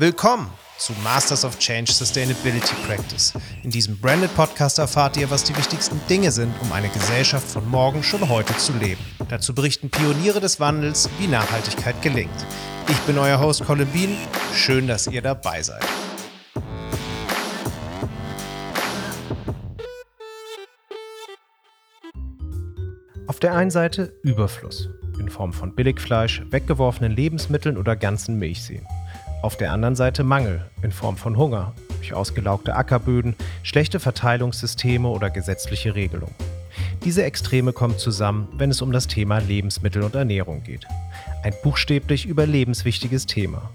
Willkommen zu Masters of Change Sustainability Practice. In diesem Branded Podcast erfahrt ihr, was die wichtigsten Dinge sind, um eine Gesellschaft von morgen schon heute zu leben. Dazu berichten Pioniere des Wandels, wie Nachhaltigkeit gelingt. Ich bin euer Host Colin Bean. Schön, dass ihr dabei seid. Auf der einen Seite Überfluss in Form von Billigfleisch, weggeworfenen Lebensmitteln oder ganzen Milchseen. Auf der anderen Seite Mangel in Form von Hunger, durch ausgelaugte Ackerböden, schlechte Verteilungssysteme oder gesetzliche Regelungen. Diese Extreme kommen zusammen, wenn es um das Thema Lebensmittel und Ernährung geht. Ein buchstäblich überlebenswichtiges Thema.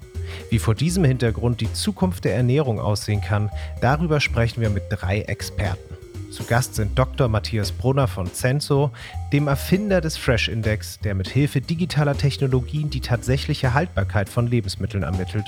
Wie vor diesem Hintergrund die Zukunft der Ernährung aussehen kann, darüber sprechen wir mit drei Experten. Zu Gast sind Dr. Matthias Brunner von Censo, dem Erfinder des Fresh Index, der mit Hilfe digitaler Technologien die tatsächliche Haltbarkeit von Lebensmitteln ermittelt.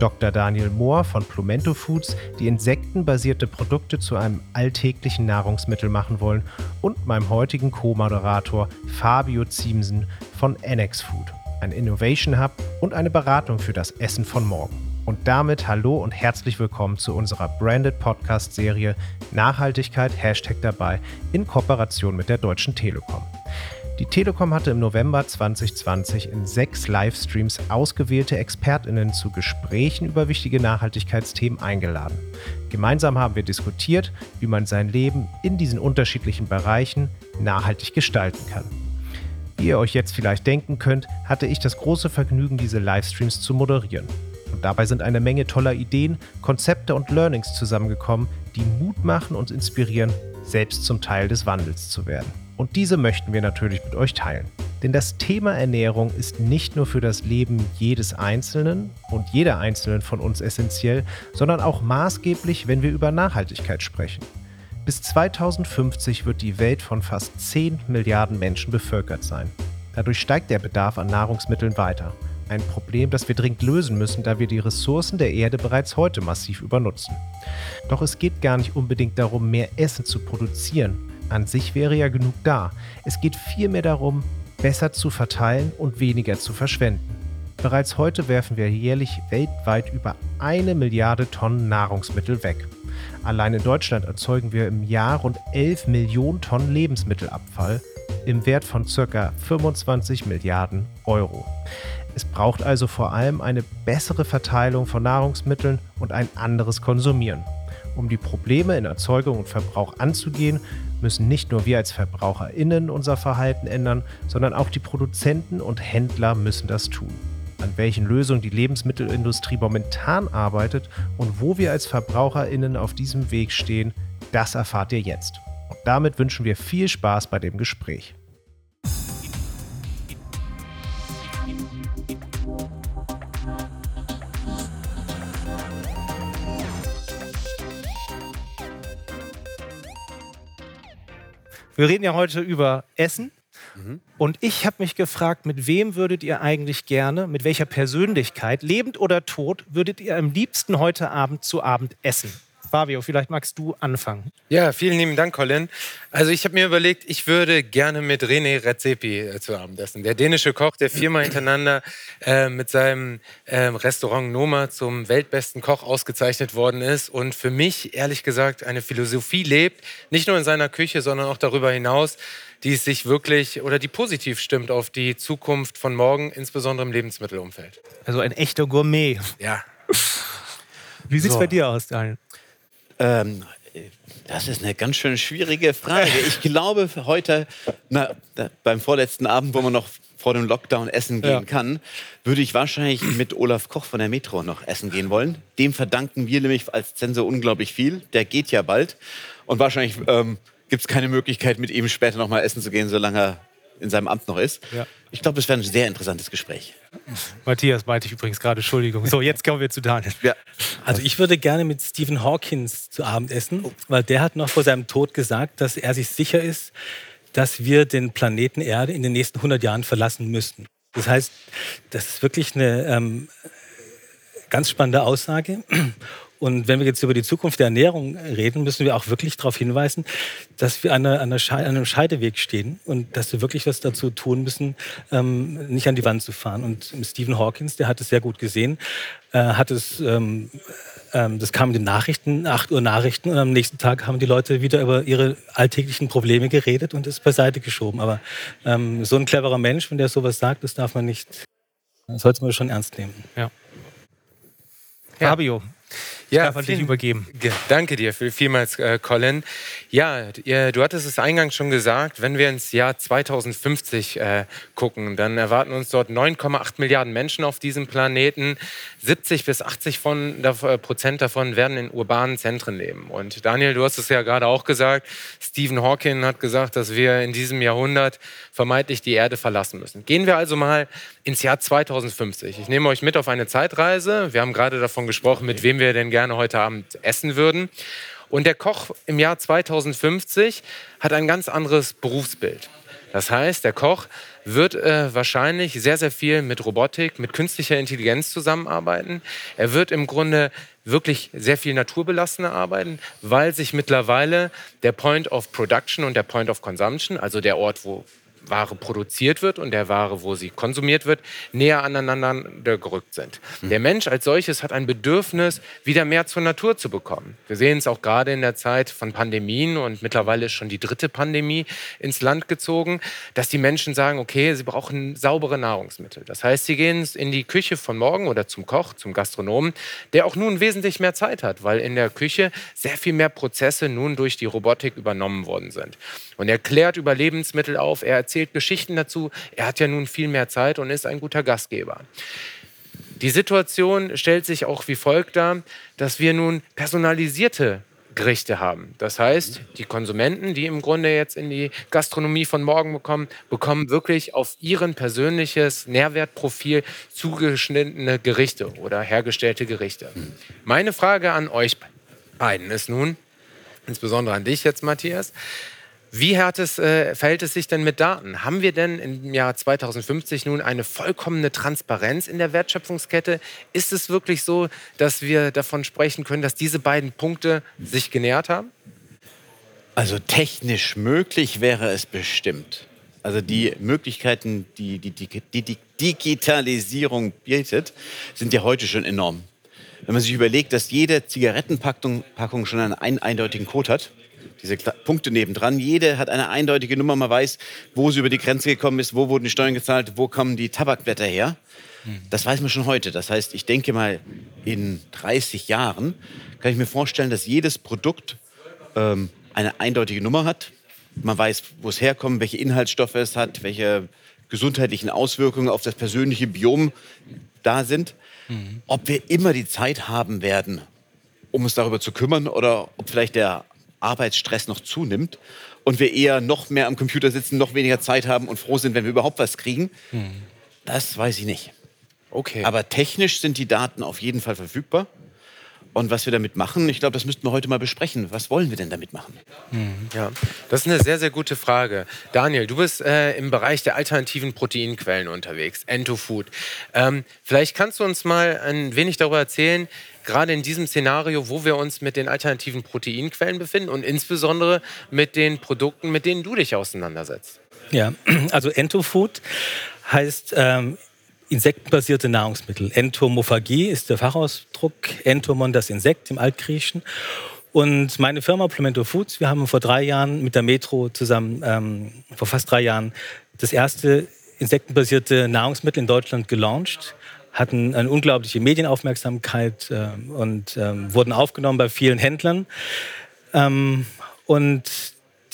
Dr. Daniel Mohr von Plumento Foods, die insektenbasierte Produkte zu einem alltäglichen Nahrungsmittel machen wollen. Und meinem heutigen Co-Moderator Fabio Ziemsen von Annex Food, ein Innovation Hub und eine Beratung für das Essen von morgen. Und damit hallo und herzlich willkommen zu unserer Branded Podcast Serie Nachhaltigkeit Hashtag dabei in Kooperation mit der Deutschen Telekom. Die Telekom hatte im November 2020 in sechs Livestreams ausgewählte ExpertInnen zu Gesprächen über wichtige Nachhaltigkeitsthemen eingeladen. Gemeinsam haben wir diskutiert, wie man sein Leben in diesen unterschiedlichen Bereichen nachhaltig gestalten kann. Wie ihr euch jetzt vielleicht denken könnt, hatte ich das große Vergnügen, diese Livestreams zu moderieren. Und dabei sind eine Menge toller Ideen, Konzepte und Learnings zusammengekommen, die Mut machen und inspirieren, selbst zum Teil des Wandels zu werden. Und diese möchten wir natürlich mit euch teilen. Denn das Thema Ernährung ist nicht nur für das Leben jedes Einzelnen und jeder Einzelnen von uns essentiell, sondern auch maßgeblich, wenn wir über Nachhaltigkeit sprechen. Bis 2050 wird die Welt von fast 10 Milliarden Menschen bevölkert sein. Dadurch steigt der Bedarf an Nahrungsmitteln weiter. Ein Problem, das wir dringend lösen müssen, da wir die Ressourcen der Erde bereits heute massiv übernutzen. Doch es geht gar nicht unbedingt darum, mehr Essen zu produzieren. An sich wäre ja genug da. Es geht vielmehr darum, besser zu verteilen und weniger zu verschwenden. Bereits heute werfen wir jährlich weltweit über eine Milliarde Tonnen Nahrungsmittel weg. Allein in Deutschland erzeugen wir im Jahr rund 11 Millionen Tonnen Lebensmittelabfall im Wert von ca. 25 Milliarden Euro. Es braucht also vor allem eine bessere Verteilung von Nahrungsmitteln und ein anderes Konsumieren. Um die Probleme in Erzeugung und Verbrauch anzugehen, müssen nicht nur wir als Verbraucherinnen unser Verhalten ändern, sondern auch die Produzenten und Händler müssen das tun. An welchen Lösungen die Lebensmittelindustrie momentan arbeitet und wo wir als Verbraucherinnen auf diesem Weg stehen, das erfahrt ihr jetzt. Und damit wünschen wir viel Spaß bei dem Gespräch. Wir reden ja heute über Essen. Mhm. Und ich habe mich gefragt, mit wem würdet ihr eigentlich gerne, mit welcher Persönlichkeit, lebend oder tot, würdet ihr am liebsten heute Abend zu Abend essen? Fabio, vielleicht magst du anfangen. Ja, vielen lieben Dank, Colin. Also ich habe mir überlegt, ich würde gerne mit René Redzepi äh, zu Abend essen. Der dänische Koch, der viermal hintereinander äh, mit seinem äh, Restaurant Noma zum weltbesten Koch ausgezeichnet worden ist und für mich, ehrlich gesagt, eine Philosophie lebt, nicht nur in seiner Küche, sondern auch darüber hinaus, die sich wirklich oder die positiv stimmt auf die Zukunft von morgen, insbesondere im Lebensmittelumfeld. Also ein echter Gourmet. Ja. Wie sieht es so. bei dir aus, Daniel? Ähm, das ist eine ganz schön schwierige Frage. Ich glaube, heute, na, beim vorletzten Abend, wo man noch vor dem Lockdown essen gehen ja. kann, würde ich wahrscheinlich mit Olaf Koch von der Metro noch essen gehen wollen. Dem verdanken wir nämlich als Zensor unglaublich viel. Der geht ja bald. Und wahrscheinlich ähm, gibt es keine Möglichkeit, mit ihm später noch mal essen zu gehen, solange er in seinem Amt noch ist. Ja. Ich glaube, das wäre ein sehr interessantes Gespräch. Matthias meinte ich übrigens gerade, Entschuldigung. So, jetzt kommen wir zu Daniel. Ja. Also ich würde gerne mit Stephen Hawkins zu Abend essen, weil der hat noch vor seinem Tod gesagt, dass er sich sicher ist, dass wir den Planeten Erde in den nächsten 100 Jahren verlassen müssten. Das heißt, das ist wirklich eine ähm, ganz spannende Aussage. Und wenn wir jetzt über die Zukunft der Ernährung reden, müssen wir auch wirklich darauf hinweisen, dass wir an, einer, an einem Scheideweg stehen und dass wir wirklich was dazu tun müssen, ähm, nicht an die Wand zu fahren. Und Stephen Hawkins, der hat es sehr gut gesehen, äh, hat es ähm, ähm, das kam in den Nachrichten, 8 Uhr Nachrichten und am nächsten Tag haben die Leute wieder über ihre alltäglichen Probleme geredet und es beiseite geschoben. Aber ähm, so ein cleverer Mensch, wenn der sowas sagt, das darf man nicht, das sollte man schon ernst nehmen. Ja. Fabio, ja, darf an dich übergeben. Danke dir vielmals, äh, Colin. Ja, du hattest es eingangs schon gesagt, wenn wir ins Jahr 2050 äh, gucken, dann erwarten uns dort 9,8 Milliarden Menschen auf diesem Planeten. 70 bis 80 von, äh, Prozent davon werden in urbanen Zentren leben. Und Daniel, du hast es ja gerade auch gesagt, Stephen Hawking hat gesagt, dass wir in diesem Jahrhundert vermeintlich die Erde verlassen müssen. Gehen wir also mal ins Jahr 2050. Ich nehme euch mit auf eine Zeitreise. Wir haben gerade davon gesprochen, mit wem wir denn gerne heute Abend essen würden. Und der Koch im Jahr 2050 hat ein ganz anderes Berufsbild. Das heißt, der Koch wird äh, wahrscheinlich sehr, sehr viel mit Robotik, mit künstlicher Intelligenz zusammenarbeiten. Er wird im Grunde wirklich sehr viel naturbelastener arbeiten, weil sich mittlerweile der Point of Production und der Point of Consumption, also der Ort, wo Ware produziert wird und der Ware, wo sie konsumiert wird, näher aneinander gerückt sind. Mhm. Der Mensch als solches hat ein Bedürfnis, wieder mehr zur Natur zu bekommen. Wir sehen es auch gerade in der Zeit von Pandemien und mittlerweile ist schon die dritte Pandemie ins Land gezogen, dass die Menschen sagen, okay, sie brauchen saubere Nahrungsmittel. Das heißt, sie gehen in die Küche von morgen oder zum Koch, zum Gastronomen, der auch nun wesentlich mehr Zeit hat, weil in der Küche sehr viel mehr Prozesse nun durch die Robotik übernommen worden sind. Und er klärt über Lebensmittel auf, er erzählt Geschichten dazu. Er hat ja nun viel mehr Zeit und ist ein guter Gastgeber. Die Situation stellt sich auch wie folgt dar, dass wir nun personalisierte Gerichte haben. Das heißt, die Konsumenten, die im Grunde jetzt in die Gastronomie von morgen bekommen, bekommen wirklich auf ihren persönliches Nährwertprofil zugeschnittene Gerichte oder hergestellte Gerichte. Meine Frage an euch beiden ist nun, insbesondere an dich jetzt, Matthias, wie es, äh, verhält es sich denn mit Daten? Haben wir denn im Jahr 2050 nun eine vollkommene Transparenz in der Wertschöpfungskette? Ist es wirklich so, dass wir davon sprechen können, dass diese beiden Punkte sich genährt haben? Also technisch möglich wäre es bestimmt. Also die Möglichkeiten, die die, die, die Digitalisierung bietet, sind ja heute schon enorm. Wenn man sich überlegt, dass jede Zigarettenpackung Packung schon einen eindeutigen Code hat, diese Punkte nebendran. Jede hat eine eindeutige Nummer. Man weiß, wo sie über die Grenze gekommen ist, wo wurden die Steuern gezahlt, wo kommen die Tabakblätter her. Hm. Das weiß man schon heute. Das heißt, ich denke mal, in 30 Jahren kann ich mir vorstellen, dass jedes Produkt ähm, eine eindeutige Nummer hat. Man weiß, wo es herkommt, welche Inhaltsstoffe es hat, welche gesundheitlichen Auswirkungen auf das persönliche Biom da sind. Mhm. Ob wir immer die Zeit haben werden, um uns darüber zu kümmern oder ob vielleicht der Arbeitsstress noch zunimmt und wir eher noch mehr am Computer sitzen, noch weniger Zeit haben und froh sind, wenn wir überhaupt was kriegen, hm. das weiß ich nicht. Okay. Aber technisch sind die Daten auf jeden Fall verfügbar. Und was wir damit machen, ich glaube, das müssten wir heute mal besprechen. Was wollen wir denn damit machen? Mhm. Ja, das ist eine sehr, sehr gute Frage. Daniel, du bist äh, im Bereich der alternativen Proteinquellen unterwegs, Entofood. Ähm, vielleicht kannst du uns mal ein wenig darüber erzählen, gerade in diesem Szenario, wo wir uns mit den alternativen Proteinquellen befinden und insbesondere mit den Produkten, mit denen du dich auseinandersetzt. Ja, also Entofood heißt ähm, insektenbasierte Nahrungsmittel. Entomophagie ist der Fachausdruck, Entomon das Insekt im Altgriechischen. Und meine Firma Plemento Foods, wir haben vor drei Jahren mit der Metro zusammen, ähm, vor fast drei Jahren, das erste insektenbasierte Nahrungsmittel in Deutschland gelauncht hatten eine unglaubliche Medienaufmerksamkeit äh, und äh, wurden aufgenommen bei vielen Händlern. Ähm, und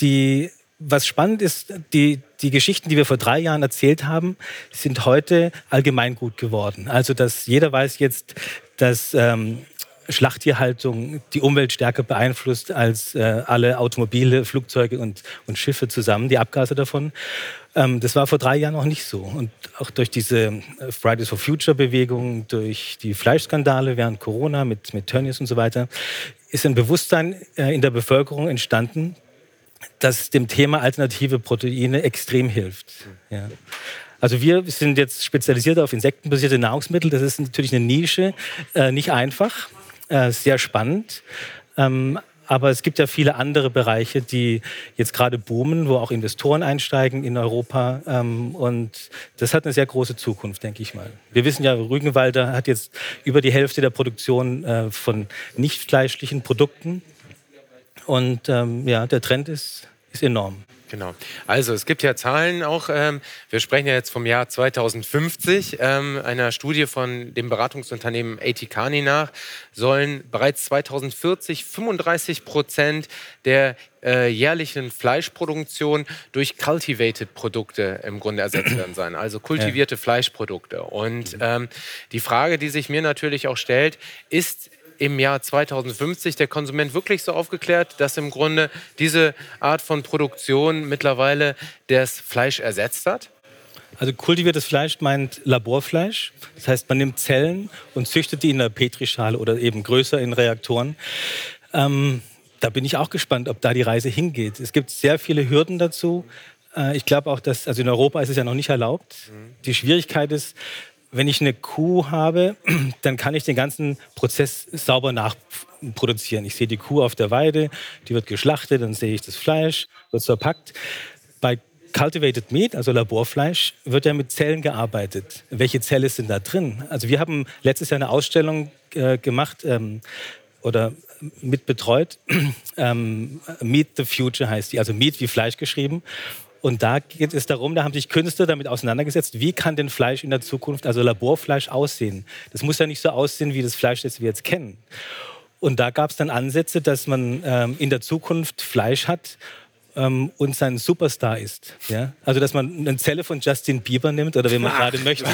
die, was spannend ist, die, die Geschichten, die wir vor drei Jahren erzählt haben, sind heute allgemeingut geworden. Also, dass jeder weiß jetzt, dass ähm, Schlachttierhaltung die Umwelt stärker beeinflusst als äh, alle Automobile, Flugzeuge und, und Schiffe zusammen, die Abgase davon. Ähm, das war vor drei Jahren noch nicht so. Und auch durch diese äh, Fridays for Future Bewegung, durch die Fleischskandale während Corona mit, mit Tönnies und so weiter, ist ein Bewusstsein äh, in der Bevölkerung entstanden, das dem Thema alternative Proteine extrem hilft. Ja. Also wir sind jetzt spezialisiert auf insektenbasierte Nahrungsmittel. Das ist natürlich eine Nische, äh, nicht einfach. äh, sehr spannend. Ähm, aber es gibt ja viele andere Bereiche, die jetzt gerade boomen, wo auch Investoren einsteigen in Europa. Ähm, und das hat eine sehr große Zukunft, denke ich mal. Wir wissen ja, Rügenwalder hat jetzt über die Hälfte der Produktion äh, von nicht fleischlichen Produkten. Und ähm, ja, der Trend ist, ist enorm. Genau. Also es gibt ja Zahlen auch. Ähm, wir sprechen ja jetzt vom Jahr 2050. Ähm, einer Studie von dem Beratungsunternehmen AT nach sollen bereits 2040 35 Prozent der äh, jährlichen Fleischproduktion durch cultivated Produkte im Grunde ersetzt werden sein, also kultivierte ja. Fleischprodukte. Und ähm, die Frage, die sich mir natürlich auch stellt, ist im Jahr 2050 der Konsument wirklich so aufgeklärt, dass im Grunde diese Art von Produktion mittlerweile das Fleisch ersetzt hat? Also kultiviertes Fleisch meint Laborfleisch. Das heißt, man nimmt Zellen und züchtet die in der Petrischale oder eben größer in Reaktoren. Ähm, da bin ich auch gespannt, ob da die Reise hingeht. Es gibt sehr viele Hürden dazu. Äh, ich glaube auch, dass, also in Europa ist es ja noch nicht erlaubt. Mhm. Die Schwierigkeit ist, wenn ich eine Kuh habe, dann kann ich den ganzen Prozess sauber nachproduzieren. Ich sehe die Kuh auf der Weide, die wird geschlachtet, dann sehe ich das Fleisch, wird verpackt. Bei Cultivated Meat, also Laborfleisch, wird ja mit Zellen gearbeitet. Welche Zelle sind da drin? Also wir haben letztes Jahr eine Ausstellung äh, gemacht ähm, oder mitbetreut. ähm, Meat the Future heißt die, also Meat wie Fleisch geschrieben. Und da geht es darum, da haben sich Künstler damit auseinandergesetzt, wie kann denn Fleisch in der Zukunft, also Laborfleisch, aussehen. Das muss ja nicht so aussehen wie das Fleisch, das wir jetzt kennen. Und da gab es dann Ansätze, dass man ähm, in der Zukunft Fleisch hat ähm, und sein Superstar ist. Ja? Also dass man eine Zelle von Justin Bieber nimmt oder wenn man gerade möchte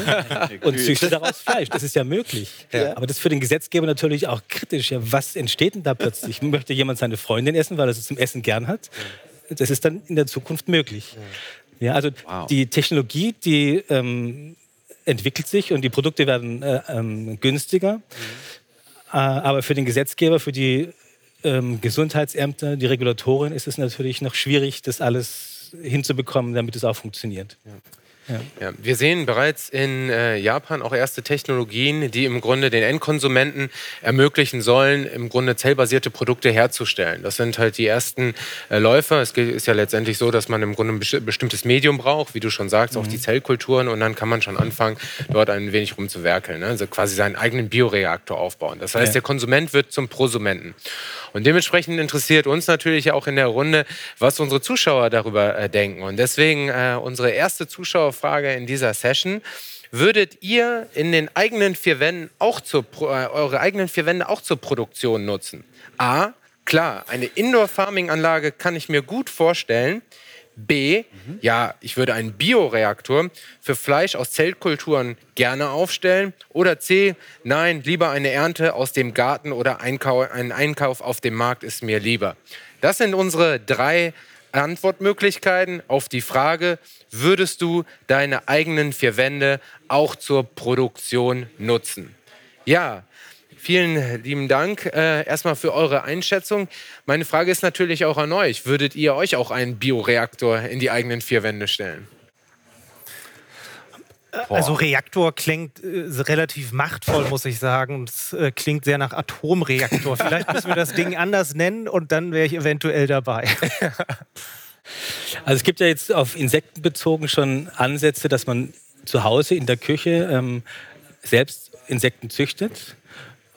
und züchtet daraus Fleisch. Das ist ja möglich. Ja. Aber das ist für den Gesetzgeber natürlich auch kritisch. Ja, was entsteht denn da plötzlich? Möchte jemand seine Freundin essen, weil er es zum Essen gern hat? Das ist dann in der Zukunft möglich. Ja, also wow. die Technologie, die ähm, entwickelt sich und die Produkte werden äh, ähm, günstiger. Mhm. Äh, aber für den Gesetzgeber, für die ähm, Gesundheitsämter, die Regulatoren ist es natürlich noch schwierig, das alles hinzubekommen, damit es auch funktioniert. Ja. Ja. Ja, wir sehen bereits in äh, Japan auch erste Technologien, die im Grunde den Endkonsumenten ermöglichen sollen, im Grunde zellbasierte Produkte herzustellen. Das sind halt die ersten äh, Läufer. Es ist ja letztendlich so, dass man im Grunde ein bestimmtes Medium braucht, wie du schon sagst, mhm. auch die Zellkulturen und dann kann man schon anfangen, dort ein wenig rumzuwerkeln. Ne? Also quasi seinen eigenen Bioreaktor aufbauen. Das heißt, ja. der Konsument wird zum Prosumenten. Und dementsprechend interessiert uns natürlich auch in der Runde, was unsere Zuschauer darüber äh, denken. Und deswegen äh, unsere erste Zuschauerfrage in dieser Session. Würdet ihr in den eigenen vier Wänden auch zur, äh, eure eigenen vier Wände auch zur Produktion nutzen? A, klar, eine Indoor-Farming-Anlage kann ich mir gut vorstellen. B, mhm. ja, ich würde einen Bioreaktor für Fleisch aus Zellkulturen gerne aufstellen. Oder C, nein, lieber eine Ernte aus dem Garten oder Einkau ein Einkauf auf dem Markt ist mir lieber. Das sind unsere drei Antwortmöglichkeiten auf die Frage, würdest du deine eigenen vier Wände auch zur Produktion nutzen? Ja, Vielen lieben Dank äh, erstmal für eure Einschätzung. Meine Frage ist natürlich auch an euch. Würdet ihr euch auch einen Bioreaktor in die eigenen vier Wände stellen? Also Reaktor klingt äh, relativ machtvoll, muss ich sagen. Es äh, klingt sehr nach Atomreaktor. Vielleicht müssen wir das Ding anders nennen und dann wäre ich eventuell dabei. Also es gibt ja jetzt auf Insekten bezogen schon Ansätze, dass man zu Hause in der Küche ähm, selbst Insekten züchtet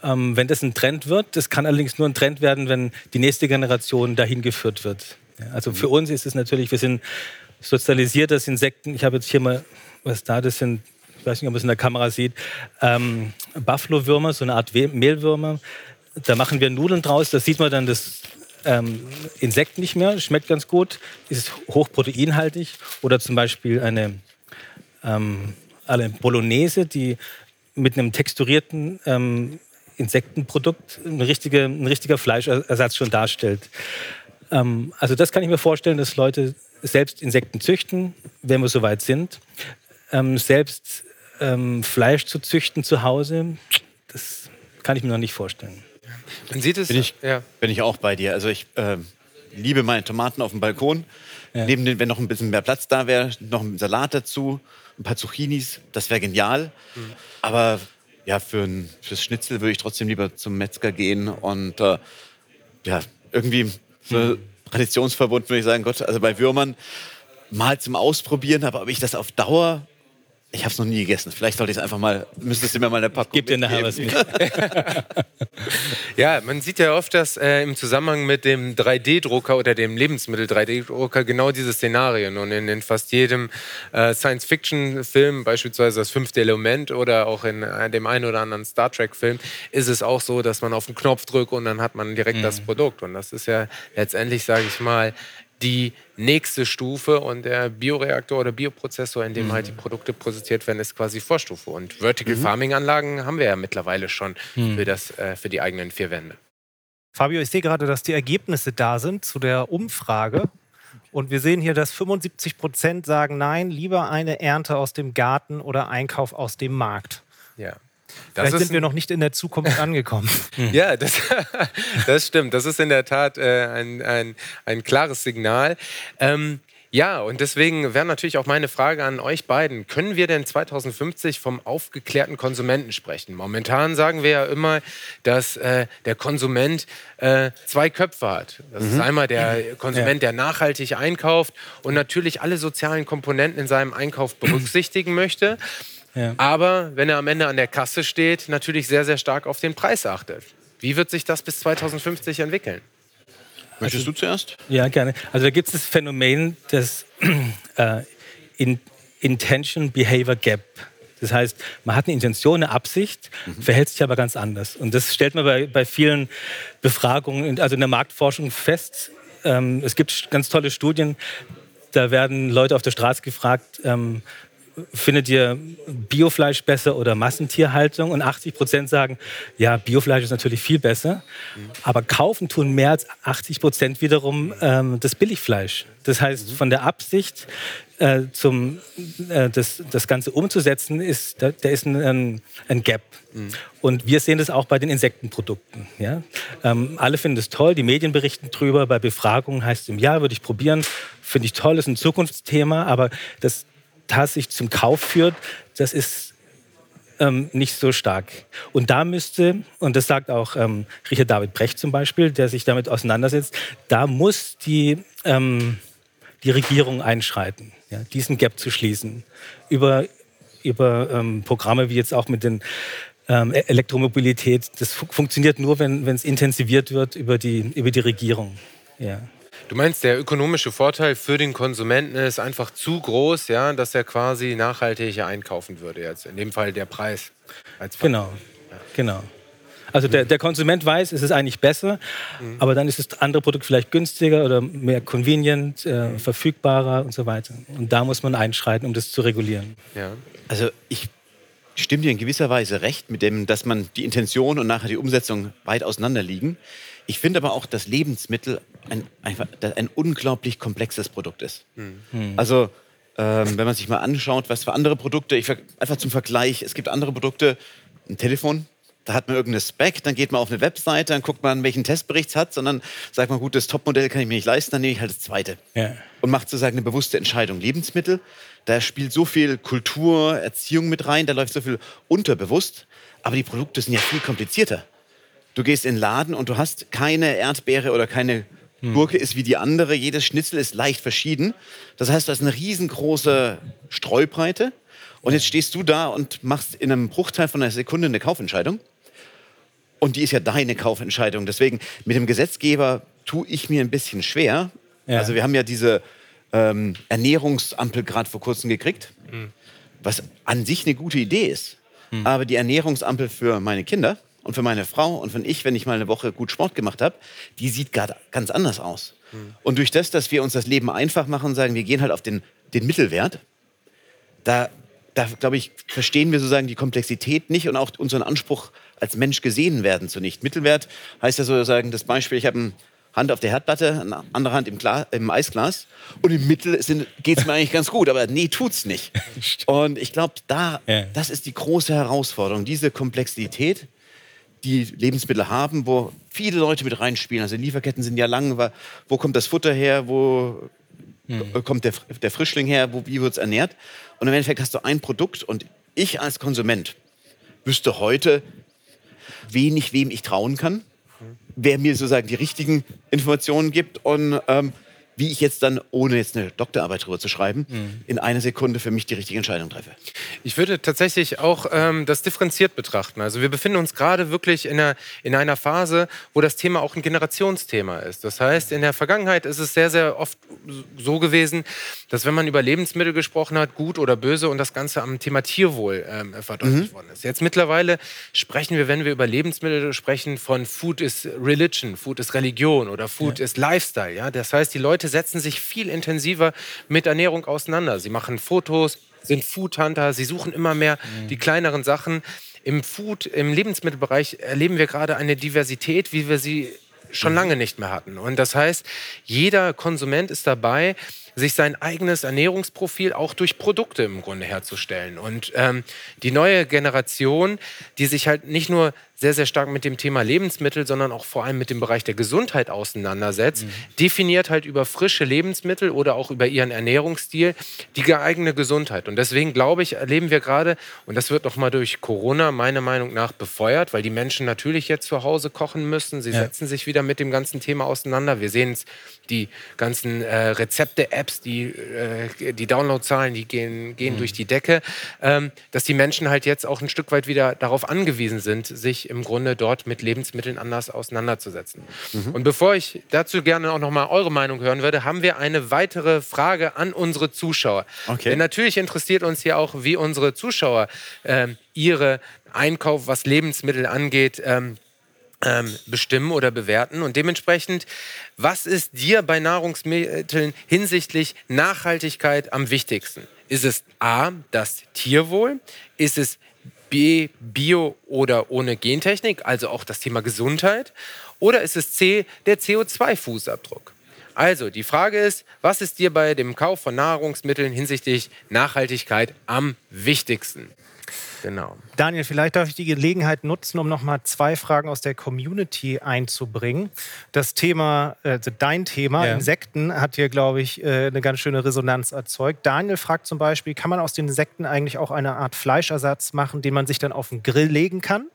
ähm, wenn das ein Trend wird. Das kann allerdings nur ein Trend werden, wenn die nächste Generation dahin geführt wird. Ja, also für uns ist es natürlich, wir sind sozialisiert als Insekten. Ich habe jetzt hier mal was da, das sind, ich weiß nicht, ob man es in der Kamera sieht, ähm, Buffalo-Würmer, so eine Art Mehlwürmer. Da machen wir Nudeln draus, da sieht man dann das ähm, Insekt nicht mehr, schmeckt ganz gut, ist hochproteinhaltig. Oder zum Beispiel eine, ähm, eine Bolognese, die mit einem texturierten ähm, Insektenprodukt ein, richtige, ein richtiger Fleischersatz schon darstellt. Ähm, also das kann ich mir vorstellen, dass Leute selbst Insekten züchten, wenn wir soweit sind. Ähm, selbst ähm, Fleisch zu züchten zu Hause, das kann ich mir noch nicht vorstellen. Man sieht es. Bin ich, ja. bin ich auch bei dir. Also ich äh, liebe meine Tomaten auf dem Balkon. Ja. Neben den, wenn noch ein bisschen mehr Platz da wäre, noch ein Salat dazu, ein paar Zucchinis, das wäre genial. Mhm. Aber ja, für ein, fürs Schnitzel würde ich trotzdem lieber zum Metzger gehen und äh, ja, irgendwie so traditionsverbunden würde ich sagen, Gott, also bei Würmern mal zum Ausprobieren, aber ob ich das auf Dauer ich habe es noch nie gegessen. Vielleicht sollte ich es einfach mal, müsstest du mir mal eine Packung Gib dir nachher was mit. ja, man sieht ja oft, dass äh, im Zusammenhang mit dem 3D-Drucker oder dem Lebensmittel-3D-Drucker genau diese Szenarien und in, in fast jedem äh, Science-Fiction-Film, beispielsweise das fünfte Element oder auch in äh, dem einen oder anderen Star Trek-Film, ist es auch so, dass man auf den Knopf drückt und dann hat man direkt mhm. das Produkt. Und das ist ja letztendlich, sage ich mal, die nächste Stufe und der Bioreaktor oder Bioprozessor, in dem mhm. halt die Produkte prozessiert werden, ist quasi Vorstufe. Und Vertical mhm. Farming Anlagen haben wir ja mittlerweile schon mhm. für, das, äh, für die eigenen vier Wände. Fabio, ich sehe gerade, dass die Ergebnisse da sind zu der Umfrage. Und wir sehen hier, dass 75 Prozent sagen, nein, lieber eine Ernte aus dem Garten oder Einkauf aus dem Markt. Ja. Das Vielleicht sind wir noch nicht in der Zukunft angekommen. ja, das, das stimmt. Das ist in der Tat äh, ein, ein, ein klares Signal. Ähm, ja, und deswegen wäre natürlich auch meine Frage an euch beiden. Können wir denn 2050 vom aufgeklärten Konsumenten sprechen? Momentan sagen wir ja immer, dass äh, der Konsument äh, zwei Köpfe hat. Das mhm. ist einmal der Konsument, der nachhaltig einkauft und natürlich alle sozialen Komponenten in seinem Einkauf berücksichtigen möchte. Ja. Aber wenn er am Ende an der Kasse steht, natürlich sehr, sehr stark auf den Preis achtet. Wie wird sich das bis 2050 entwickeln? Möchtest also, du zuerst? Ja, gerne. Also da gibt es das Phänomen des äh, in, Intention Behavior Gap. Das heißt, man hat eine Intention, eine Absicht, mhm. verhält sich aber ganz anders. Und das stellt man bei, bei vielen Befragungen, also in der Marktforschung fest. Ähm, es gibt ganz tolle Studien, da werden Leute auf der Straße gefragt, ähm, findet ihr Biofleisch besser oder Massentierhaltung? Und 80 Prozent sagen, ja, Biofleisch ist natürlich viel besser. Aber kaufen tun mehr als 80 Prozent wiederum ähm, das Billigfleisch. Das heißt, von der Absicht äh, zum äh, das, das Ganze umzusetzen, ist, da, da ist ein, ein Gap. Mhm. Und wir sehen das auch bei den Insektenprodukten. Ja? Ähm, alle finden das toll, die Medien berichten drüber. Bei Befragungen heißt es im Jahr, würde ich probieren, finde ich toll, ist ein Zukunftsthema, aber das, tatsächlich zum Kauf führt, das ist ähm, nicht so stark. Und da müsste, und das sagt auch ähm, Richard David Brecht zum Beispiel, der sich damit auseinandersetzt, da muss die, ähm, die Regierung einschreiten, ja, diesen Gap zu schließen. Über, über ähm, Programme wie jetzt auch mit den ähm, e-, Elektromobilität. Das fu funktioniert nur, wenn es intensiviert wird über die, über die Regierung. Ja. Du meinst, der ökonomische Vorteil für den Konsumenten ist einfach zu groß, ja, dass er quasi nachhaltiger einkaufen würde jetzt. In dem Fall der Preis. genau, ja. genau. Also der, der, Konsument weiß, es ist eigentlich besser, mhm. aber dann ist das andere Produkt vielleicht günstiger oder mehr convenient, äh, mhm. verfügbarer und so weiter. Und da muss man einschreiten, um das zu regulieren. Ja. Also ich stimme dir in gewisser Weise recht mit dem, dass man die Intention und nachher die Umsetzung weit auseinander liegen. Ich finde aber auch, dass Lebensmittel ein, einfach, ein unglaublich komplexes Produkt ist. Mhm. Also, ähm, wenn man sich mal anschaut, was für andere Produkte, ich, einfach zum Vergleich, es gibt andere Produkte, ein Telefon, da hat man irgendeine Spec, dann geht man auf eine Webseite, dann guckt man, welchen Testbericht es hat, sondern sagt man, gut, das Topmodell kann ich mir nicht leisten, dann nehme ich halt das zweite. Ja. Und macht sozusagen eine bewusste Entscheidung. Lebensmittel, da spielt so viel Kultur, Erziehung mit rein, da läuft so viel unterbewusst, aber die Produkte sind ja viel komplizierter. Du gehst in den Laden und du hast keine Erdbeere oder keine Gurke ist wie die andere. Jedes Schnitzel ist leicht verschieden. Das heißt, du hast eine riesengroße Streubreite. Und jetzt stehst du da und machst in einem Bruchteil von einer Sekunde eine Kaufentscheidung. Und die ist ja deine Kaufentscheidung. Deswegen mit dem Gesetzgeber tue ich mir ein bisschen schwer. Ja. Also wir haben ja diese ähm, Ernährungsampel gerade vor kurzem gekriegt, mhm. was an sich eine gute Idee ist. Mhm. Aber die Ernährungsampel für meine Kinder, und für meine Frau und für ich, wenn ich mal eine Woche gut Sport gemacht habe, die sieht gerade ganz anders aus. Mhm. Und durch das, dass wir uns das Leben einfach machen und sagen, wir gehen halt auf den, den Mittelwert, da, da glaube ich, verstehen wir sozusagen die Komplexität nicht und auch unseren Anspruch als Mensch gesehen werden zu nicht. Mittelwert heißt ja sozusagen das Beispiel, ich habe eine Hand auf der Herdplatte, eine andere Hand im, Glas, im Eisglas und im Mittel geht es mir eigentlich ganz gut, aber nee, tut's nicht. Und ich glaube, da, das ist die große Herausforderung, diese Komplexität die Lebensmittel haben, wo viele Leute mit reinspielen. Also Lieferketten sind ja lang. Wo kommt das Futter her? Wo hm. kommt der, der, Frischling her? Wo, wie wird es ernährt? Und im Endeffekt hast du ein Produkt und ich als Konsument wüsste heute wenig, wem ich trauen kann, wer mir sozusagen die richtigen Informationen gibt und ähm, wie ich jetzt dann, ohne jetzt eine Doktorarbeit darüber zu schreiben, mhm. in einer Sekunde für mich die richtige Entscheidung treffe. Ich würde tatsächlich auch ähm, das differenziert betrachten. Also wir befinden uns gerade wirklich in einer, in einer Phase, wo das Thema auch ein Generationsthema ist. Das heißt, in der Vergangenheit ist es sehr, sehr oft so gewesen, dass wenn man über Lebensmittel gesprochen hat, gut oder böse, und das Ganze am Thema Tierwohl ähm, verdeutlicht mhm. worden ist. Jetzt mittlerweile sprechen wir, wenn wir über Lebensmittel sprechen, von Food is Religion, Food is Religion oder Food ja. is Lifestyle. Ja? Das heißt, die Leute Leute setzen sich viel intensiver mit Ernährung auseinander. Sie machen Fotos, sind Foodhunter, sie suchen immer mehr mhm. die kleineren Sachen. Im Food, im Lebensmittelbereich erleben wir gerade eine Diversität, wie wir sie schon mhm. lange nicht mehr hatten. Und das heißt, jeder Konsument ist dabei, sich sein eigenes Ernährungsprofil auch durch Produkte im Grunde herzustellen. Und ähm, die neue Generation, die sich halt nicht nur sehr, sehr stark mit dem Thema Lebensmittel, sondern auch vor allem mit dem Bereich der Gesundheit auseinandersetzt, mhm. definiert halt über frische Lebensmittel oder auch über ihren Ernährungsstil die eigene Gesundheit. Und deswegen glaube ich, erleben wir gerade, und das wird nochmal durch Corona meiner Meinung nach befeuert, weil die Menschen natürlich jetzt zu Hause kochen müssen. Sie ja. setzen sich wieder mit dem ganzen Thema auseinander. Wir sehen es, die ganzen äh, Rezepte-Apps, die, äh, die Downloadzahlen, die gehen, gehen mhm. durch die Decke, ähm, dass die Menschen halt jetzt auch ein Stück weit wieder darauf angewiesen sind, sich im Grunde dort mit Lebensmitteln anders auseinanderzusetzen. Mhm. Und bevor ich dazu gerne auch nochmal eure Meinung hören würde, haben wir eine weitere Frage an unsere Zuschauer. Okay. Denn natürlich interessiert uns hier auch, wie unsere Zuschauer ähm, ihre Einkauf, was Lebensmittel angeht, ähm, ähm, bestimmen oder bewerten. Und dementsprechend, was ist dir bei Nahrungsmitteln hinsichtlich Nachhaltigkeit am wichtigsten? Ist es A, das Tierwohl? Ist es B, Bio oder ohne Gentechnik, also auch das Thema Gesundheit? Oder ist es C, der CO2-Fußabdruck? Also, die Frage ist, was ist dir bei dem Kauf von Nahrungsmitteln hinsichtlich Nachhaltigkeit am wichtigsten? Genau. Daniel, vielleicht darf ich die Gelegenheit nutzen, um nochmal zwei Fragen aus der Community einzubringen. Das Thema, also dein Thema, ja. Insekten, hat hier, glaube ich, äh, eine ganz schöne Resonanz erzeugt. Daniel fragt zum Beispiel, kann man aus den Insekten eigentlich auch eine Art Fleischersatz machen, den man sich dann auf den Grill legen kann?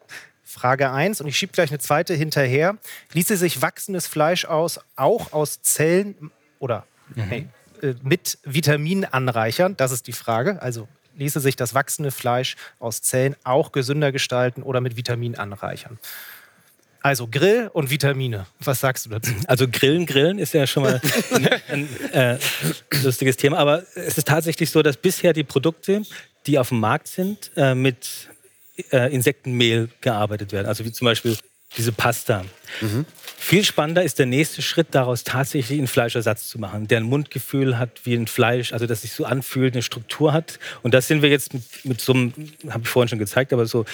Frage 1. Und ich schiebe gleich eine zweite hinterher. Ließe sich wachsendes Fleisch aus, auch aus Zellen oder mhm. nee, äh, mit Vitaminen anreichern? Das ist die Frage. Also ließe sich das wachsende Fleisch aus Zellen auch gesünder gestalten oder mit Vitaminen anreichern. Also Grill und Vitamine. Was sagst du dazu? Also Grillen, Grillen ist ja schon mal ein, ein äh, lustiges Thema. Aber es ist tatsächlich so, dass bisher die Produkte, die auf dem Markt sind, äh, mit äh, Insektenmehl gearbeitet werden. Also wie zum Beispiel diese Pasta. Mhm. Viel spannender ist der nächste Schritt, daraus tatsächlich einen Fleischersatz zu machen, der ein Mundgefühl hat wie ein Fleisch, also dass sich so anfühlt, eine Struktur hat. Und das sind wir jetzt mit, mit so einem, habe ich vorhin schon gezeigt, aber so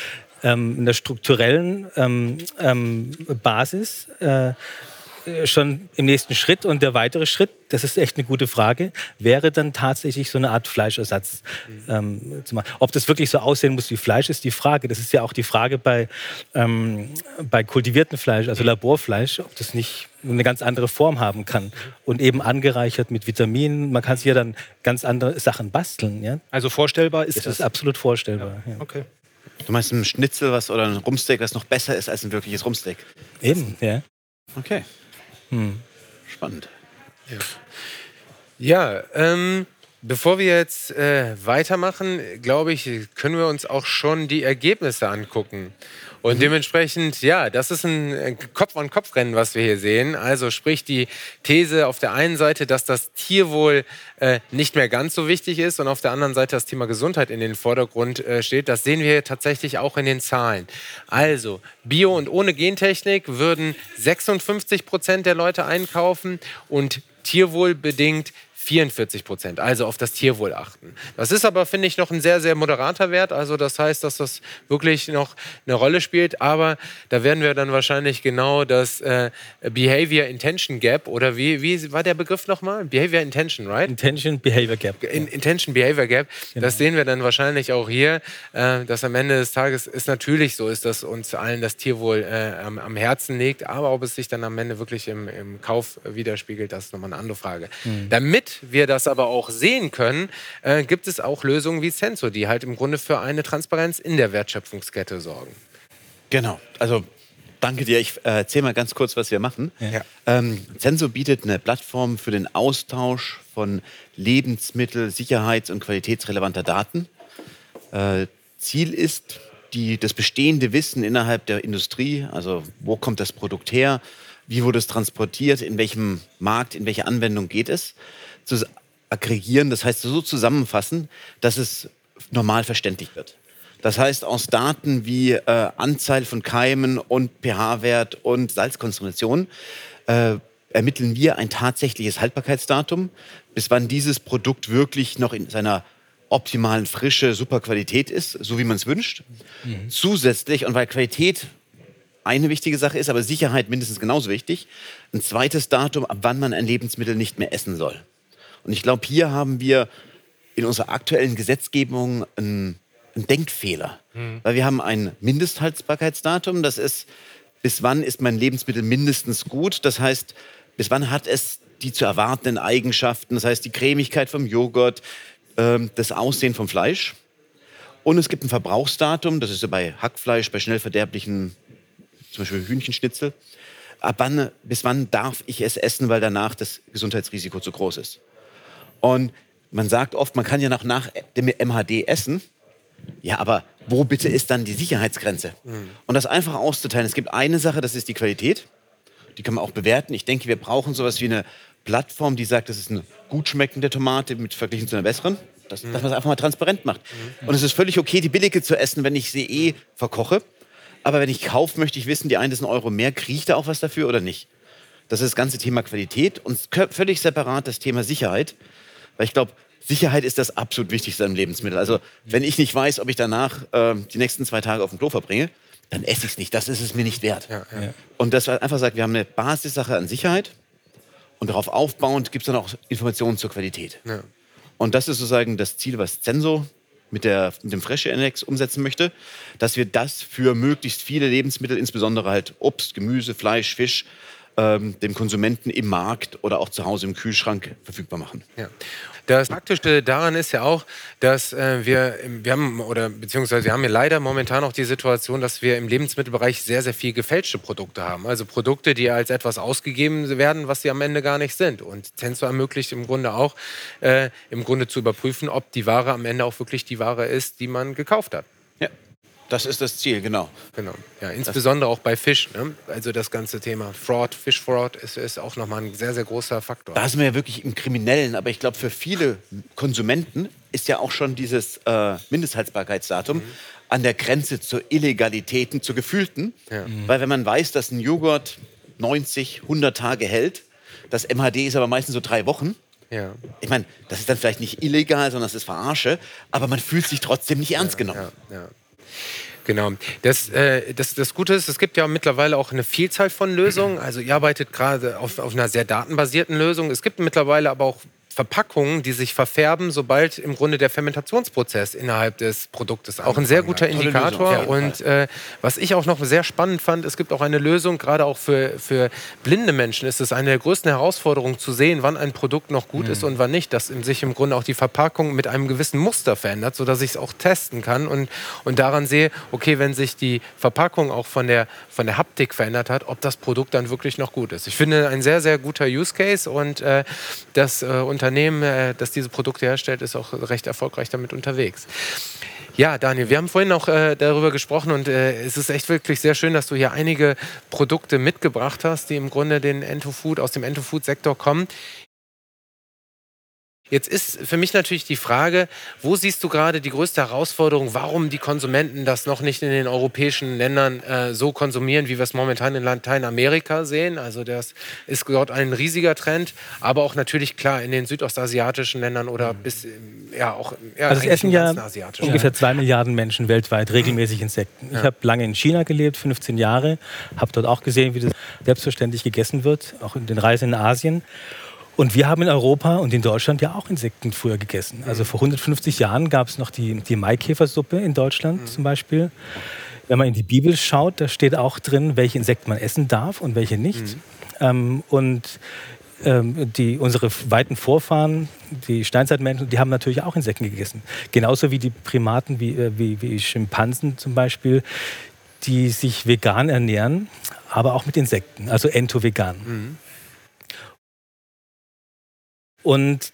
ähm, in der strukturellen ähm, ähm, Basis. Äh, schon im nächsten Schritt. Und der weitere Schritt, das ist echt eine gute Frage, wäre dann tatsächlich so eine Art Fleischersatz ähm, zu machen. Ob das wirklich so aussehen muss wie Fleisch, ist die Frage. Das ist ja auch die Frage bei, ähm, bei kultiviertem Fleisch, also Laborfleisch, ob das nicht eine ganz andere Form haben kann und eben angereichert mit Vitaminen. Man kann sich ja dann ganz andere Sachen basteln. Ja? Also vorstellbar ist das? Das ist absolut vorstellbar. Ja. Ja. Okay. Du meinst ein Schnitzel was oder ein Rumsteak, was noch besser ist als ein wirkliches Rumsteak? Eben, ja. Okay. Hm. Spannend. Ja, ja ähm, bevor wir jetzt äh, weitermachen, glaube ich, können wir uns auch schon die Ergebnisse angucken. Und dementsprechend, ja, das ist ein Kopf-an-Kopf-Rennen, was wir hier sehen. Also sprich die These auf der einen Seite, dass das Tierwohl äh, nicht mehr ganz so wichtig ist und auf der anderen Seite das Thema Gesundheit in den Vordergrund äh, steht. Das sehen wir tatsächlich auch in den Zahlen. Also Bio und ohne Gentechnik würden 56 Prozent der Leute einkaufen und tierwohlbedingt 44 Prozent, also auf das Tierwohl achten. Das ist aber, finde ich, noch ein sehr, sehr moderater Wert. Also das heißt, dass das wirklich noch eine Rolle spielt. Aber da werden wir dann wahrscheinlich genau das äh, Behavior Intention Gap oder wie, wie war der Begriff nochmal? Behavior Intention, right? Intention Behavior Gap. In, Intention Behavior Gap. Genau. Das sehen wir dann wahrscheinlich auch hier, äh, dass am Ende des Tages ist natürlich so ist, dass uns allen das Tierwohl äh, am, am, Herzen liegt. Aber ob es sich dann am Ende wirklich im, im Kauf widerspiegelt, das ist nochmal eine andere Frage. Mhm. Damit und wir das aber auch sehen können, äh, gibt es auch Lösungen wie Sensor, die halt im Grunde für eine Transparenz in der Wertschöpfungskette sorgen. Genau. Also danke dir. Ich äh, erzähle mal ganz kurz, was wir machen. Ja. Ähm, Sensor bietet eine Plattform für den Austausch von Lebensmittel-, sicherheits- und qualitätsrelevanter Daten. Äh, Ziel ist, die, das bestehende Wissen innerhalb der Industrie, also wo kommt das Produkt her, wie wurde es transportiert, in welchem Markt, in welche Anwendung geht es, zu aggregieren, das heißt so zusammenfassen, dass es normal verständlich wird. Das heißt, aus Daten wie äh, Anzahl von Keimen und pH-Wert und Salzkonzentration äh, ermitteln wir ein tatsächliches Haltbarkeitsdatum, bis wann dieses Produkt wirklich noch in seiner optimalen Frische, super Qualität ist, so wie man es wünscht. Mhm. Zusätzlich, und weil Qualität eine wichtige Sache ist, aber Sicherheit mindestens genauso wichtig, ein zweites Datum, ab wann man ein Lebensmittel nicht mehr essen soll. Und ich glaube, hier haben wir in unserer aktuellen Gesetzgebung einen, einen Denkfehler. Mhm. Weil wir haben ein Mindesthaltbarkeitsdatum, das ist, bis wann ist mein Lebensmittel mindestens gut. Das heißt, bis wann hat es die zu erwartenden Eigenschaften, das heißt die Cremigkeit vom Joghurt, ähm, das Aussehen vom Fleisch. Und es gibt ein Verbrauchsdatum, das ist ja bei Hackfleisch, bei schnell verderblichen, zum Beispiel Hühnchenschnitzel. Ab wann, bis wann darf ich es essen, weil danach das Gesundheitsrisiko zu groß ist. Und man sagt oft, man kann ja noch nach dem MHD essen. Ja, aber wo bitte ist dann die Sicherheitsgrenze? Mhm. Und das einfach auszuteilen. Es gibt eine Sache, das ist die Qualität. Die kann man auch bewerten. Ich denke, wir brauchen sowas wie eine Plattform, die sagt, das ist eine gut schmeckende Tomate mit verglichen zu einer besseren. Das, mhm. Dass man es einfach mal transparent macht. Mhm. Und es ist völlig okay, die billige zu essen, wenn ich sie eh verkoche. Aber wenn ich kaufe, möchte ich wissen, die eine ist ein Euro mehr, kriege ich da auch was dafür oder nicht? Das ist das ganze Thema Qualität und völlig separat das Thema Sicherheit. Weil ich glaube, Sicherheit ist das absolut Wichtigste am Lebensmittel. Also wenn ich nicht weiß, ob ich danach äh, die nächsten zwei Tage auf dem Klo verbringe, dann esse ich es nicht. Das ist es mir nicht wert. Ja, ja. Und das einfach sagt, wir haben eine Basissache an Sicherheit und darauf aufbauend gibt es dann auch Informationen zur Qualität. Ja. Und das ist sozusagen das Ziel, was Zenso mit, der, mit dem Fresche Index umsetzen möchte, dass wir das für möglichst viele Lebensmittel, insbesondere halt Obst, Gemüse, Fleisch, Fisch, ähm, dem Konsumenten im Markt oder auch zu Hause im Kühlschrank verfügbar machen. Ja. Das Praktische daran ist ja auch, dass äh, wir, wir haben, oder beziehungsweise wir haben ja leider momentan auch die Situation, dass wir im Lebensmittelbereich sehr, sehr viel gefälschte Produkte haben. Also Produkte, die als etwas ausgegeben werden, was sie am Ende gar nicht sind. Und Sensor ermöglicht im Grunde auch, äh, im Grunde zu überprüfen, ob die Ware am Ende auch wirklich die Ware ist, die man gekauft hat. Das ist das Ziel, genau. Genau. Ja, insbesondere auch bei Fisch. Ne? Also das ganze Thema Fraud, Fischfraud ist, ist auch nochmal ein sehr, sehr großer Faktor. Da sind wir ja wirklich im Kriminellen. Aber ich glaube, für viele Konsumenten ist ja auch schon dieses äh, Mindesthaltbarkeitsdatum mhm. an der Grenze zur Illegalitäten, zur gefühlten. Ja. Mhm. Weil wenn man weiß, dass ein Joghurt 90, 100 Tage hält, das MHD ist aber meistens so drei Wochen. Ja. Ich meine, das ist dann vielleicht nicht illegal, sondern das ist Verarsche, aber man fühlt sich trotzdem nicht ernst genommen. Ja, ja. Genau. Das, äh, das, das Gute ist, es gibt ja mittlerweile auch eine Vielzahl von Lösungen. Also ihr arbeitet gerade auf, auf einer sehr datenbasierten Lösung. Es gibt mittlerweile aber auch Verpackungen, die sich verfärben, sobald im Grunde der Fermentationsprozess innerhalb des Produktes auch ein sehr guter Indikator. Ja, und äh, was ich auch noch sehr spannend fand, es gibt auch eine Lösung, gerade auch für, für blinde Menschen ist es eine der größten Herausforderungen zu sehen, wann ein Produkt noch gut mhm. ist und wann nicht, dass sich im Grunde auch die Verpackung mit einem gewissen Muster verändert, sodass ich es auch testen kann und, und daran sehe, okay, wenn sich die Verpackung auch von der, von der Haptik verändert hat, ob das Produkt dann wirklich noch gut ist. Ich finde ein sehr, sehr guter Use Case und äh, das äh, unter Unternehmen, äh, das diese Produkte herstellt, ist auch recht erfolgreich damit unterwegs. Ja, Daniel, wir haben vorhin auch äh, darüber gesprochen und äh, es ist echt wirklich sehr schön, dass du hier einige Produkte mitgebracht hast, die im Grunde den Entofood, aus dem Entofood-Sektor kommen. Jetzt ist für mich natürlich die Frage, wo siehst du gerade die größte Herausforderung, warum die Konsumenten das noch nicht in den europäischen Ländern äh, so konsumieren, wie wir es momentan in Lateinamerika sehen? Also das ist dort ein riesiger Trend, aber auch natürlich klar in den südostasiatischen Ländern oder mhm. bis ja auch ja, also es essen ja ungefähr zwei Milliarden Menschen weltweit regelmäßig Insekten. Ja. Ich habe lange in China gelebt, 15 Jahre, habe dort auch gesehen, wie das selbstverständlich gegessen wird, auch in den Reisen in Asien. Und wir haben in Europa und in Deutschland ja auch Insekten früher gegessen. Also vor 150 Jahren gab es noch die, die Maikäfersuppe in Deutschland mhm. zum Beispiel. Wenn man in die Bibel schaut, da steht auch drin, welche Insekten man essen darf und welche nicht. Mhm. Ähm, und ähm, die, unsere weiten Vorfahren, die Steinzeitmenschen, die haben natürlich auch Insekten gegessen. Genauso wie die Primaten, wie, äh, wie, wie Schimpansen zum Beispiel, die sich vegan ernähren, aber auch mit Insekten, also entovegan. Mhm. Und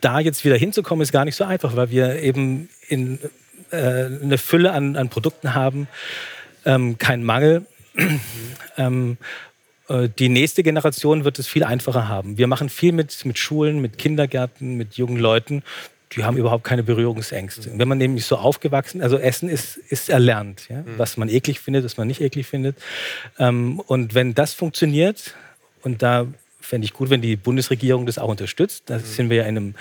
da jetzt wieder hinzukommen, ist gar nicht so einfach, weil wir eben in, äh, eine Fülle an, an Produkten haben, ähm, keinen Mangel. Ähm, äh, die nächste Generation wird es viel einfacher haben. Wir machen viel mit, mit Schulen, mit Kindergärten, mit jungen Leuten. Die haben überhaupt keine Berührungsängste. Wenn man nämlich so aufgewachsen, also Essen ist, ist erlernt, ja? Mhm. was man eklig findet, was man nicht eklig findet. Ähm, und wenn das funktioniert, und da fände ich gut, wenn die Bundesregierung das auch unterstützt, da mhm. sind wir ja in, einem,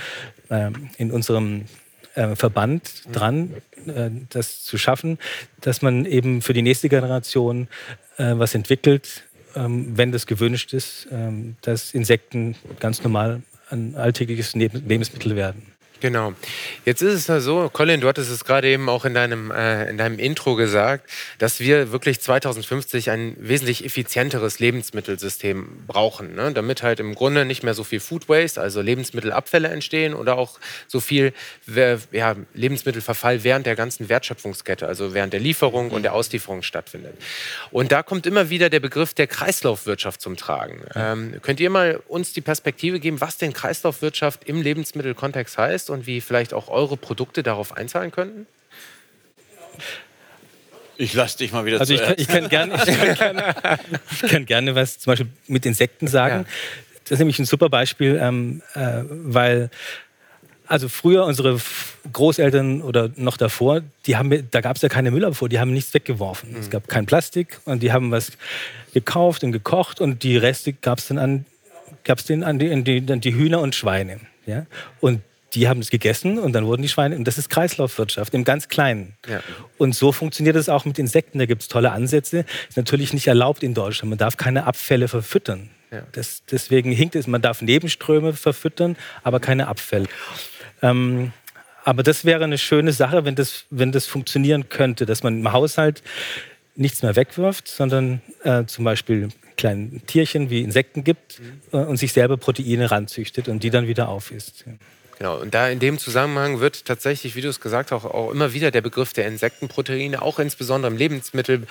ähm, in unserem äh, Verband mhm. dran, äh, das zu schaffen, dass man eben für die nächste Generation äh, was entwickelt, ähm, wenn das gewünscht ist, ähm, dass Insekten ganz normal ein alltägliches Lebensmittel werden. Genau. Jetzt ist es ja so, Colin, du hattest es gerade eben auch in deinem, äh, in deinem Intro gesagt, dass wir wirklich 2050 ein wesentlich effizienteres Lebensmittelsystem brauchen, ne? damit halt im Grunde nicht mehr so viel Food Waste, also Lebensmittelabfälle entstehen oder auch so viel ja, Lebensmittelverfall während der ganzen Wertschöpfungskette, also während der Lieferung und der Auslieferung stattfindet. Und da kommt immer wieder der Begriff der Kreislaufwirtschaft zum Tragen. Ähm, könnt ihr mal uns die Perspektive geben, was denn Kreislaufwirtschaft im Lebensmittelkontext heißt? Ist und wie vielleicht auch eure Produkte darauf einzahlen könnten? Ich lasse dich mal wieder Also ich kann, ich kann, gerne, ich, kann gerne, ich kann gerne was zum Beispiel mit Insekten sagen. Ja. Das ist nämlich ein super Beispiel, ähm, äh, weil also früher unsere Großeltern oder noch davor, die haben, da gab es ja keine Müllabfuhr, die haben nichts weggeworfen. Mhm. Es gab kein Plastik und die haben was gekauft und gekocht und die Reste gab es dann an, gab's den an die, an die, an die Hühner und Schweine. Ja? Und die haben es gegessen und dann wurden die Schweine. Und das ist Kreislaufwirtschaft im ganz Kleinen. Ja. Und so funktioniert es auch mit Insekten. Da gibt es tolle Ansätze. Ist natürlich nicht erlaubt in Deutschland. Man darf keine Abfälle verfüttern. Ja. Das, deswegen hinkt es. Man darf Nebenströme verfüttern, aber keine Abfälle. Ähm, aber das wäre eine schöne Sache, wenn das, wenn das funktionieren könnte, dass man im Haushalt nichts mehr wegwirft, sondern äh, zum Beispiel kleine Tierchen wie Insekten gibt mhm. äh, und sich selber Proteine ranzüchtet und die dann wieder aufisst. Ja. Genau, und da in dem Zusammenhang wird tatsächlich, wie du es gesagt hast, auch, immer wieder der Begriff der Insektenproteine, auch insbesondere im Lebensmittel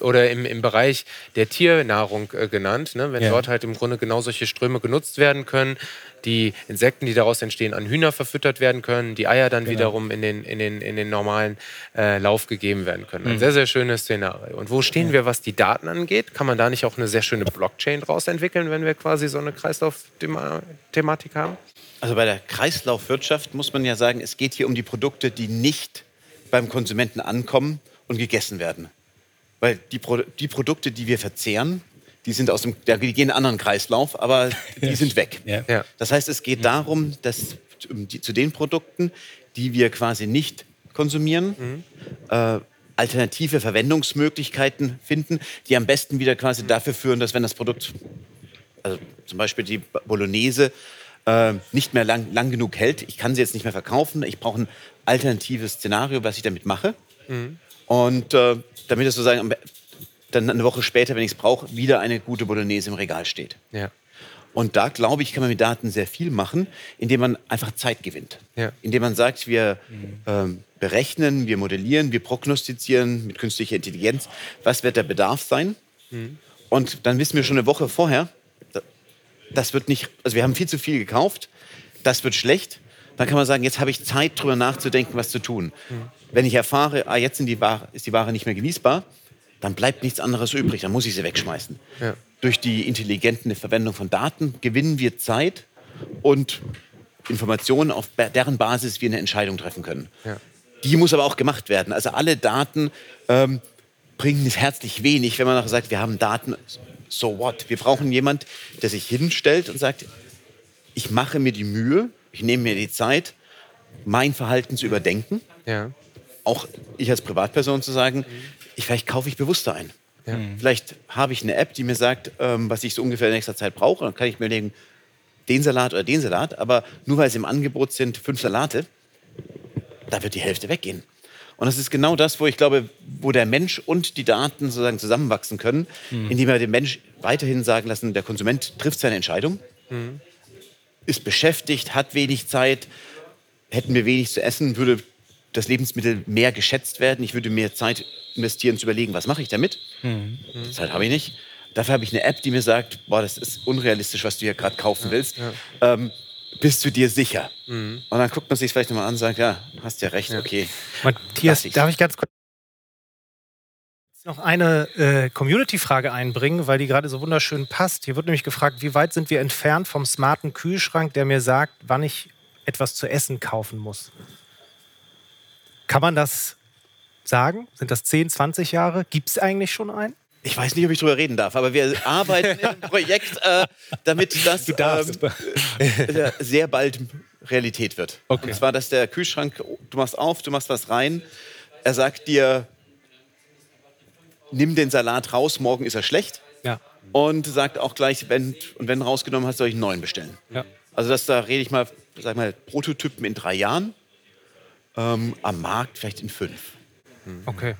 oder im, im Bereich der Tiernahrung äh, genannt. Ne? Wenn ja. dort halt im Grunde genau solche Ströme genutzt werden können, die Insekten, die daraus entstehen, an Hühner verfüttert werden können, die Eier dann genau. wiederum in den, in den, in den normalen äh, Lauf gegeben werden können. Ein mhm. sehr, sehr schönes Szenario. Und wo stehen wir, was die Daten angeht? Kann man da nicht auch eine sehr schöne Blockchain draus entwickeln, wenn wir quasi so eine Kreislauf-Thematik haben? Also bei der Kreislaufwirtschaft muss man ja sagen, es geht hier um die Produkte, die nicht beim Konsumenten ankommen und gegessen werden. Weil die, Pro die Produkte, die wir verzehren, die sind aus dem, die gehen in einen anderen Kreislauf, aber die sind weg. Ja. Das heißt, es geht darum, dass die, zu den Produkten, die wir quasi nicht konsumieren, mhm. äh, alternative Verwendungsmöglichkeiten finden, die am besten wieder quasi dafür führen, dass wenn das Produkt, also zum Beispiel die Bolognese, äh, nicht mehr lang, lang genug hält. Ich kann sie jetzt nicht mehr verkaufen. Ich brauche ein alternatives Szenario, was ich damit mache. Mhm. Und äh, damit es sozusagen dann eine Woche später, wenn ich es brauche, wieder eine gute Bolognese im Regal steht. Ja. Und da, glaube ich, kann man mit Daten sehr viel machen, indem man einfach Zeit gewinnt. Ja. Indem man sagt, wir ähm, berechnen, wir modellieren, wir prognostizieren mit künstlicher Intelligenz, was wird der Bedarf sein. Mhm. Und dann wissen wir schon eine Woche vorher, das wird nicht, also wir haben viel zu viel gekauft, das wird schlecht. Dann kann man sagen, jetzt habe ich Zeit, darüber nachzudenken, was zu tun. Mhm. Wenn ich erfahre, ah, jetzt die Ware, ist die Ware nicht mehr genießbar, dann bleibt nichts anderes übrig, dann muss ich sie wegschmeißen. Ja. Durch die intelligente Verwendung von Daten gewinnen wir Zeit und Informationen, auf deren Basis wir eine Entscheidung treffen können. Ja. Die muss aber auch gemacht werden. Also alle Daten ähm, bringen herzlich wenig, wenn man noch sagt, wir haben Daten so what? Wir brauchen jemand, der sich hinstellt und sagt, ich mache mir die Mühe, ich nehme mir die Zeit, mein Verhalten zu überdenken. Ja. Auch ich als Privatperson zu sagen, ich, vielleicht kaufe ich bewusster ein. Ja. Vielleicht habe ich eine App, die mir sagt, ähm, was ich so ungefähr in nächster Zeit brauche. Dann kann ich mir legen, den Salat oder den Salat. Aber nur weil es im Angebot sind fünf Salate, da wird die Hälfte weggehen. Und das ist genau das, wo ich glaube, wo der Mensch und die Daten sozusagen zusammenwachsen können, mhm. indem wir dem Mensch weiterhin sagen lassen, der Konsument trifft seine Entscheidung. mhm. ist beschäftigt, hat wenig Zeit. Hätten wir wenig zu essen, würde das Lebensmittel mehr geschätzt werden. Ich würde mehr Zeit investieren, zu überlegen, was mache ich damit. Mhm. Zeit habe ich nicht. Dafür habe ich eine App, die mir sagt, boah, das ist unrealistisch, was du hier gerade kaufen willst. Ja. Ähm, bist du dir sicher? Mhm. Und dann guckt man sich vielleicht nochmal an und sagt, ja, hast ja recht, okay. Matthias, darf ich ganz kurz noch eine äh, Community-Frage einbringen, weil die gerade so wunderschön passt. Hier wird nämlich gefragt, wie weit sind wir entfernt vom smarten Kühlschrank, der mir sagt, wann ich etwas zu essen kaufen muss? Kann man das sagen? Sind das 10, 20 Jahre? Gibt es eigentlich schon einen? Ich weiß nicht, ob ich drüber reden darf, aber wir arbeiten einem Projekt, äh, damit das ähm, äh, sehr bald Realität wird. Okay. Und zwar, dass der Kühlschrank, du machst auf, du machst was rein, er sagt dir, nimm den Salat raus, morgen ist er schlecht. Ja. Und sagt auch gleich, wenn, und wenn rausgenommen hast, soll ich einen neuen bestellen. Ja. Also das, da rede ich mal, sag mal, Prototypen in drei Jahren, ähm, am Markt vielleicht in fünf. Okay.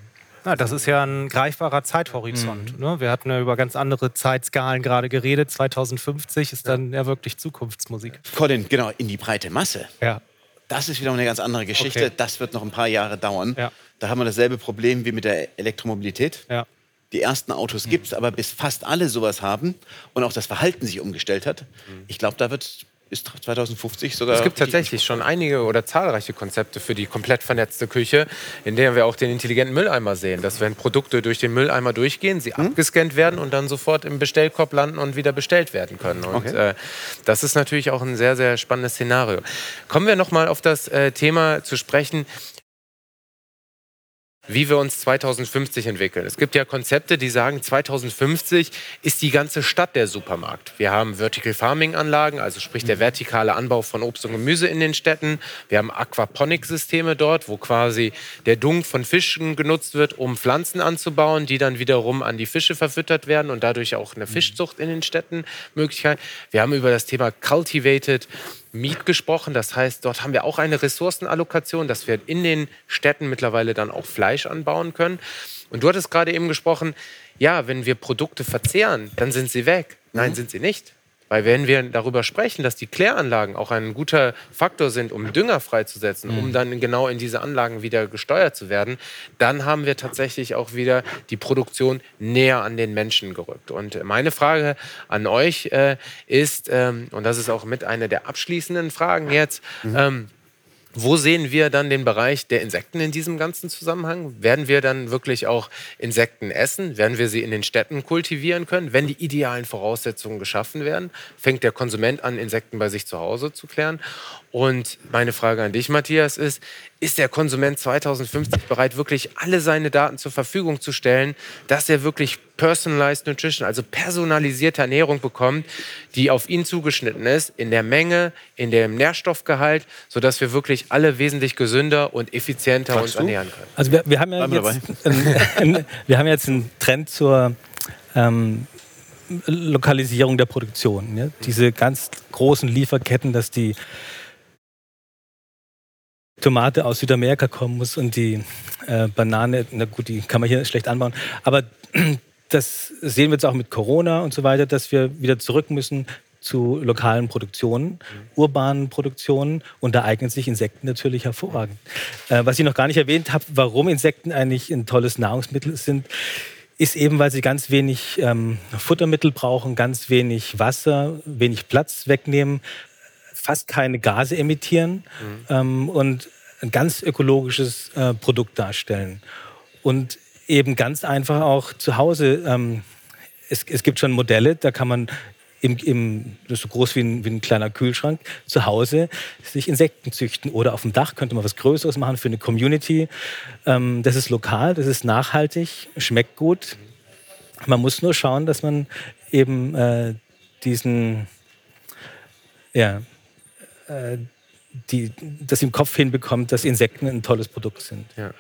Ja, das ist ja ein greifbarer Zeithorizont. Mhm. Ne? Wir hatten ja über ganz andere Zeitskalen gerade geredet. 2050 ist dann ja wirklich Zukunftsmusik. Colin, genau, in die breite Masse. Ja. Das ist wieder eine ganz andere Geschichte. Okay. Das wird noch ein paar Jahre dauern. Ja. Da haben wir dasselbe Problem wie mit der Elektromobilität. Ja. Die ersten Autos gibt es, aber bis fast alle sowas haben und auch das Verhalten sich umgestellt hat, mhm. ich glaube, da wird ist 2050 sogar. Es gibt tatsächlich schon einige oder zahlreiche Konzepte für die komplett vernetzte Küche, in der wir auch den intelligenten Mülleimer sehen. Dass wenn Produkte durch den Mülleimer durchgehen, sie hm? abgescannt werden und dann sofort im Bestellkorb landen und wieder bestellt werden können. Und okay. äh, das ist natürlich auch ein sehr, sehr spannendes Szenario. Kommen wir nochmal auf das äh, Thema zu sprechen wie wir uns 2050 entwickeln. Es gibt ja Konzepte, die sagen, 2050 ist die ganze Stadt der Supermarkt. Wir haben Vertical Farming Anlagen, also sprich der vertikale Anbau von Obst und Gemüse in den Städten. Wir haben Aquaponik-Systeme dort, wo quasi der Dung von Fischen genutzt wird, um Pflanzen anzubauen, die dann wiederum an die Fische verfüttert werden und dadurch auch eine Fischzucht in den Städten Möglichkeit. Wir haben über das Thema Cultivated Meat gesprochen. Das heißt, dort haben wir auch eine Ressourcenallokation, dass wir in den Städten mittlerweile dann auch Fleisch anbauen können. Und du hattest gerade eben gesprochen, ja, wenn wir Produkte verzehren, dann sind sie weg. Nein, mhm. sind sie nicht. Weil wenn wir darüber sprechen, dass die Kläranlagen auch ein guter Faktor sind, um Dünger freizusetzen, mhm. um dann genau in diese Anlagen wieder gesteuert zu werden, dann haben wir tatsächlich auch wieder die Produktion näher an den Menschen gerückt. Und meine Frage an euch äh, ist, ähm, und das ist auch mit einer der abschließenden Fragen jetzt, mhm. ähm, wo sehen wir dann den Bereich der Insekten in diesem ganzen Zusammenhang? Werden wir dann wirklich auch Insekten essen? Werden wir sie in den Städten kultivieren können? Wenn die idealen Voraussetzungen geschaffen werden, fängt der Konsument an, Insekten bei sich zu Hause zu klären. Und meine Frage an dich, Matthias, ist, ist der Konsument 2050 bereit, wirklich alle seine Daten zur Verfügung zu stellen, dass er wirklich personalized nutrition, also personalisierte Ernährung bekommt, die auf ihn zugeschnitten ist, in der Menge, in dem Nährstoffgehalt, sodass wir wirklich alle wesentlich gesünder und effizienter Sagst uns du? ernähren können. Also wir, wir haben ja jetzt, einen, wir haben jetzt einen Trend zur ähm, Lokalisierung der Produktion. Ja? Diese ganz großen Lieferketten, dass die Tomate aus Südamerika kommen muss und die äh, Banane, na gut, die kann man hier schlecht anbauen. Aber das sehen wir jetzt auch mit Corona und so weiter, dass wir wieder zurück müssen zu lokalen Produktionen, mhm. urbanen Produktionen und da eignen sich Insekten natürlich hervorragend. Äh, was ich noch gar nicht erwähnt habe, warum Insekten eigentlich ein tolles Nahrungsmittel sind, ist eben, weil sie ganz wenig ähm, Futtermittel brauchen, ganz wenig Wasser, wenig Platz wegnehmen, fast keine Gase emittieren mhm. ähm, und ein ganz ökologisches äh, Produkt darstellen. Und eben ganz einfach auch zu Hause. Ähm, es, es, gibt schon Modelle, da kann man im, im, das ist so groß wie ein, wie ein, kleiner Kühlschrank, zu Hause sich Insekten züchten. Oder auf dem Dach könnte man was Größeres machen für eine Community. Ähm, das ist lokal, das ist nachhaltig, schmeckt gut. Man muss nur schauen, dass man eben äh, diesen, ja, äh, die, das im Kopf hinbekommt, dass Insekten ein tolles Produkt sind. Ja.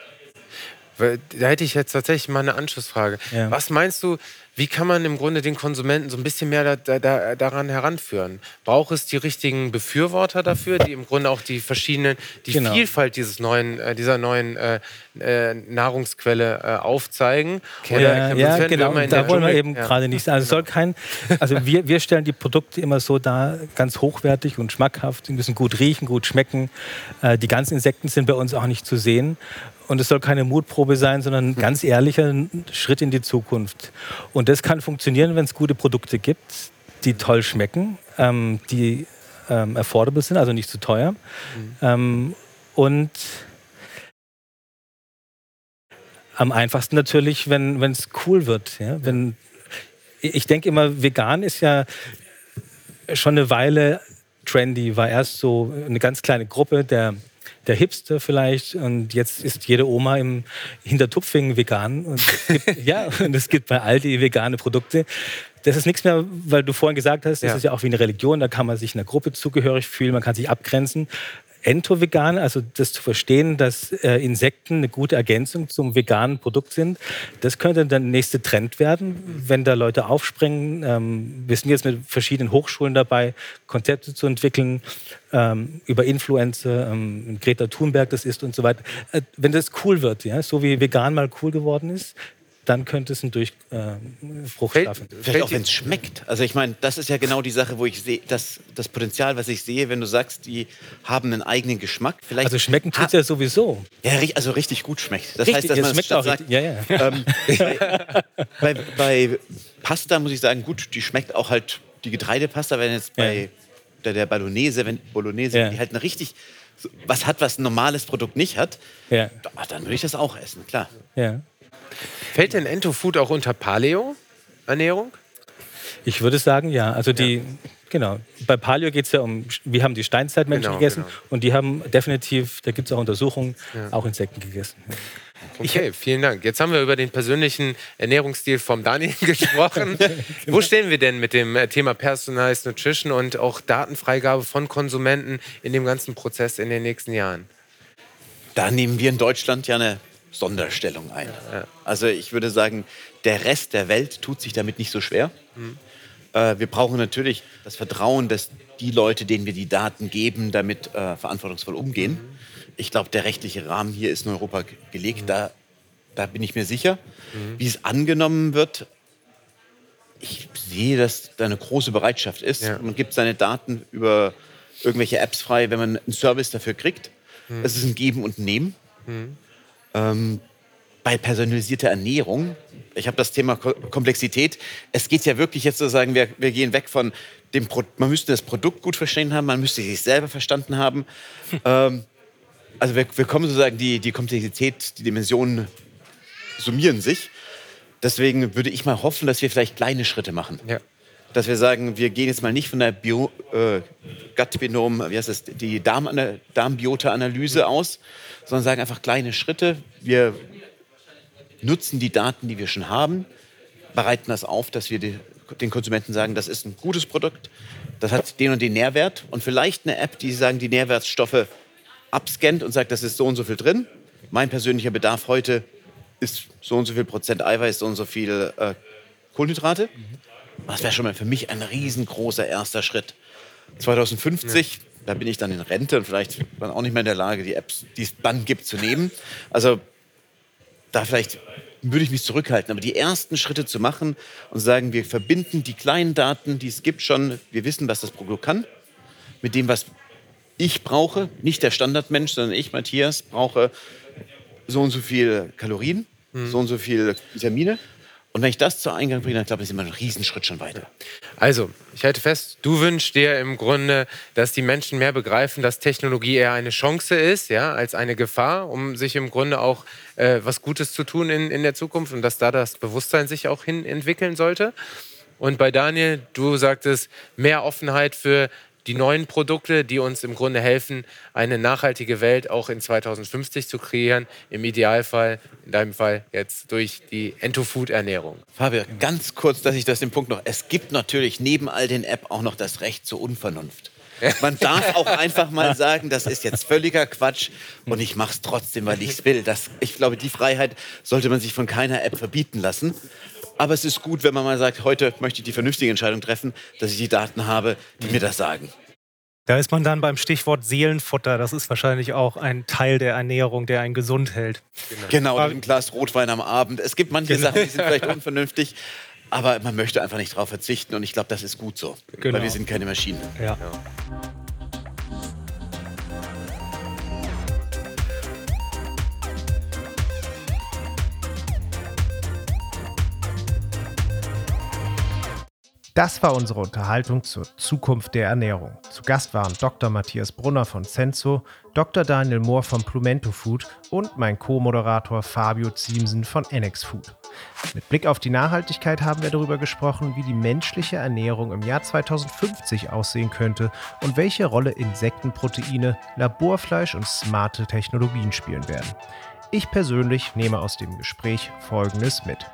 Da hätte ich jetzt tatsächlich mal eine Anschlussfrage. Ja. Was meinst du, wie kann man im Grunde den Konsumenten so ein bisschen mehr da, da, daran heranführen? Braucht es die richtigen Befürworter dafür, die im Grunde auch die verschiedenen, die genau. Vielfalt dieses neuen, äh, dieser neuen äh, äh, Nahrungsquelle äh, aufzeigen? Oder ja, ja genau. Da wollen wir eben ja. gerade nicht. Also soll kein, also wir, wir stellen die Produkte immer so dar, ganz hochwertig und schmackhaft. Sie müssen gut riechen, gut schmecken. Äh, die ganzen Insekten sind bei uns auch nicht zu sehen. Und es soll keine Mutprobe sein, sondern ein ganz ehrlicher Schritt in die Zukunft. Und das kann funktionieren, wenn es gute Produkte gibt, die toll schmecken, ähm, die ähm, affordable sind, also nicht zu teuer. Mhm. Ähm, und am einfachsten natürlich, wenn es cool wird. Ja? Wenn, ich denke immer, vegan ist ja schon eine Weile trendy, war erst so eine ganz kleine Gruppe der der Hipster vielleicht. Und jetzt ist jede Oma im Hintertupfing vegan. Und gibt, ja, und es gibt bei Aldi vegane Produkte. Das ist nichts mehr, weil du vorhin gesagt hast, das ja. ist ja auch wie eine Religion, da kann man sich einer Gruppe zugehörig fühlen, man kann sich abgrenzen. Ento-vegan, also das zu verstehen, dass äh, Insekten eine gute Ergänzung zum veganen Produkt sind, das könnte der nächste Trend werden, wenn da Leute aufspringen. Ähm, wir sind jetzt mit verschiedenen Hochschulen dabei, Konzepte zu entwickeln ähm, über Influencer, ähm, Greta Thunberg das ist und so weiter. Äh, wenn das cool wird, ja, so wie vegan mal cool geworden ist, dann könnte es ein Durchbruch äh, schaffen. Vielleicht auch, wenn es schmeckt. Also ich meine, das ist ja genau die Sache, wo ich sehe, das, das Potenzial, was ich sehe, wenn du sagst, die haben einen eigenen Geschmack. Vielleicht also schmecken tut es ja sowieso. Ja, also richtig gut schmeckt. Das richtig, heißt, dass man schmeckt auch sagt, ja, ja. Ähm, bei, bei, Pasta muss ich sagen, gut, die schmeckt auch halt, die Getreidepasta, wenn jetzt bei ja. der, der Bolognese, wenn Bolognese, ja. die halt eine richtig was hat, was ein normales Produkt nicht hat, ja. dann würde ich das auch essen, klar. Ja. Fällt denn Entofood auch unter Paleo-Ernährung? Ich würde sagen, ja. Also die, ja. genau. Bei Paleo geht es ja um, wir haben die Steinzeitmenschen genau, gegessen genau. und die haben definitiv, da gibt es auch Untersuchungen, ja. auch Insekten gegessen. Okay, vielen Dank. Jetzt haben wir über den persönlichen Ernährungsstil vom Daniel gesprochen. Wo stehen wir denn mit dem äh, Thema Personalized Nutrition und auch Datenfreigabe von Konsumenten in dem ganzen Prozess in den nächsten Jahren? Da nehmen wir in Deutschland ja eine Sonderstellung ein. Ja. Also ich würde sagen, der Rest der Welt tut sich damit nicht so schwer. Mhm. Äh, wir brauchen natürlich das Vertrauen, dass die Leute, denen wir die Daten geben, damit äh, verantwortungsvoll umgehen. Mhm. Ich glaube, der rechtliche Rahmen hier ist in Europa gelegt. Mhm. Da, da bin ich mir sicher. Mhm. Wie es angenommen wird, ich sehe, dass da eine große Bereitschaft ist. Ja. Man gibt seine Daten über irgendwelche Apps frei, wenn man einen Service dafür kriegt. Mhm. Es ist ein Geben und Nehmen. Mhm. Ähm, bei personalisierter Ernährung, ich habe das Thema Komplexität. Es geht ja wirklich jetzt zu sagen, wir, wir gehen weg von dem, Pro man müsste das Produkt gut verstanden haben, man müsste sich selber verstanden haben. ähm, also wir, wir kommen sozusagen, die, die Komplexität, die Dimensionen summieren sich. Deswegen würde ich mal hoffen, dass wir vielleicht kleine Schritte machen. Ja. Dass wir sagen, wir gehen jetzt mal nicht von der Bio, äh, Gut-Binom, wie heißt das, die Darm Darmbiota-Analyse aus, sondern sagen einfach kleine Schritte. Wir nutzen die Daten, die wir schon haben, bereiten das auf, dass wir die, den Konsumenten sagen, das ist ein gutes Produkt, das hat den und den Nährwert und vielleicht eine App, die sagen, die Nährwertstoffe abscannt und sagt, das ist so und so viel drin. Mein persönlicher Bedarf heute ist so und so viel Prozent Eiweiß, so und so viel äh, Kohlenhydrate. Das wäre schon mal für mich ein riesengroßer erster Schritt. 2050 ja da bin ich dann in Rente und vielleicht dann auch nicht mehr in der Lage, die Apps, die es dann gibt, zu nehmen. Also da vielleicht würde ich mich zurückhalten. Aber die ersten Schritte zu machen und sagen, wir verbinden die kleinen Daten, die es gibt schon, wir wissen, was das Produkt kann, mit dem, was ich brauche, nicht der Standardmensch, sondern ich, Matthias, brauche so und so viel Kalorien, mhm. so und so viel Vitamine. Und wenn ich das zu Eingang bringe, dann glaube ich, sind wir einen Riesenschritt schon weiter. Also, ich halte fest, du wünschst dir im Grunde, dass die Menschen mehr begreifen, dass Technologie eher eine Chance ist, ja, als eine Gefahr, um sich im Grunde auch äh, was Gutes zu tun in, in der Zukunft und dass da das Bewusstsein sich auch hin entwickeln sollte. Und bei Daniel, du sagtest mehr Offenheit für die neuen Produkte, die uns im Grunde helfen, eine nachhaltige Welt auch in 2050 zu kreieren. Im Idealfall, in deinem Fall jetzt durch die Entofood-Ernährung. Fabian, ganz kurz, dass ich das den Punkt noch. Es gibt natürlich neben all den App auch noch das Recht zur Unvernunft. Man darf auch einfach mal sagen, das ist jetzt völliger Quatsch und ich mache es trotzdem, weil ich es will. Das, ich glaube, die Freiheit sollte man sich von keiner App verbieten lassen. Aber es ist gut, wenn man mal sagt, heute möchte ich die vernünftige Entscheidung treffen, dass ich die Daten habe, die mir das sagen. Da ist man dann beim Stichwort Seelenfutter. Das ist wahrscheinlich auch ein Teil der Ernährung, der einen gesund hält. Genau, genau ein Glas Rotwein am Abend. Es gibt manche genau. Sachen, die sind vielleicht unvernünftig, aber man möchte einfach nicht darauf verzichten und ich glaube, das ist gut so, genau. weil wir sind keine Maschinen. Ja. ja. Das war unsere Unterhaltung zur Zukunft der Ernährung. Zu Gast waren Dr. Matthias Brunner von Senso, Dr. Daniel Mohr von Plumento Food und mein Co-Moderator Fabio Ziemsen von NX Food. Mit Blick auf die Nachhaltigkeit haben wir darüber gesprochen, wie die menschliche Ernährung im Jahr 2050 aussehen könnte und welche Rolle Insektenproteine, Laborfleisch und smarte Technologien spielen werden. Ich persönlich nehme aus dem Gespräch Folgendes mit.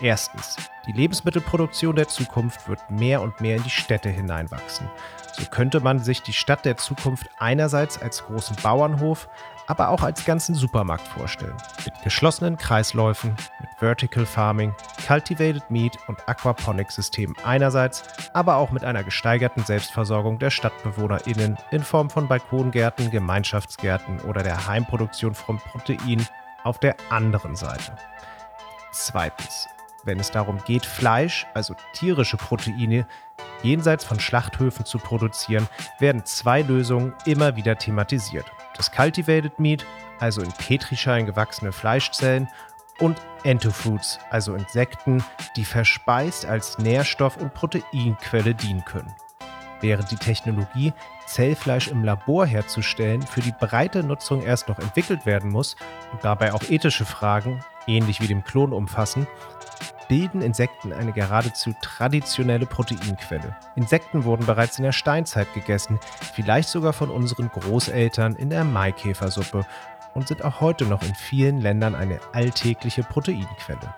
Erstens. Die Lebensmittelproduktion der Zukunft wird mehr und mehr in die Städte hineinwachsen. So könnte man sich die Stadt der Zukunft einerseits als großen Bauernhof, aber auch als ganzen Supermarkt vorstellen. Mit geschlossenen Kreisläufen, mit Vertical Farming, Cultivated Meat und Aquaponics-Systemen einerseits, aber auch mit einer gesteigerten Selbstversorgung der StadtbewohnerInnen in Form von Balkongärten, Gemeinschaftsgärten oder der Heimproduktion von Protein auf der anderen Seite. Zweitens wenn es darum geht, Fleisch, also tierische Proteine, jenseits von Schlachthöfen zu produzieren, werden zwei Lösungen immer wieder thematisiert. Das Cultivated Meat, also in Petrischalen gewachsene Fleischzellen, und Entofoods, also Insekten, die verspeist als Nährstoff- und Proteinquelle dienen können. Während die Technologie, Zellfleisch im Labor herzustellen, für die breite Nutzung erst noch entwickelt werden muss und dabei auch ethische Fragen, ähnlich wie dem Klon, umfassen, bilden Insekten eine geradezu traditionelle Proteinquelle. Insekten wurden bereits in der Steinzeit gegessen, vielleicht sogar von unseren Großeltern in der Maikäfersuppe und sind auch heute noch in vielen Ländern eine alltägliche Proteinquelle.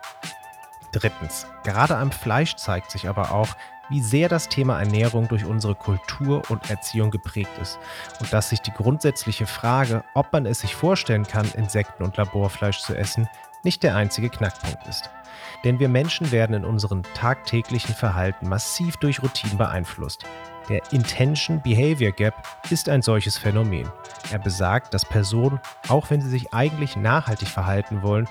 Drittens, gerade am Fleisch zeigt sich aber auch, wie sehr das Thema Ernährung durch unsere Kultur und Erziehung geprägt ist und dass sich die grundsätzliche Frage, ob man es sich vorstellen kann, Insekten und Laborfleisch zu essen, nicht der einzige Knackpunkt ist. Denn wir Menschen werden in unserem tagtäglichen Verhalten massiv durch Routinen beeinflusst. Der Intention Behavior Gap ist ein solches Phänomen. Er besagt, dass Personen, auch wenn sie sich eigentlich nachhaltig verhalten wollen,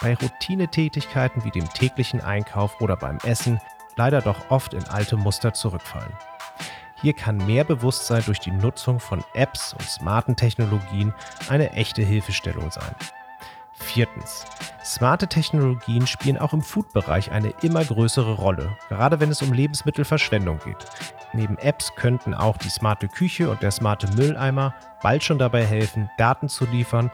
bei Routinetätigkeiten wie dem täglichen Einkauf oder beim Essen leider doch oft in alte Muster zurückfallen. Hier kann mehr Bewusstsein durch die Nutzung von Apps und smarten Technologien eine echte Hilfestellung sein. Viertens. Smarte Technologien spielen auch im Food-Bereich eine immer größere Rolle, gerade wenn es um Lebensmittelverschwendung geht. Neben Apps könnten auch die smarte Küche und der smarte Mülleimer bald schon dabei helfen, Daten zu liefern,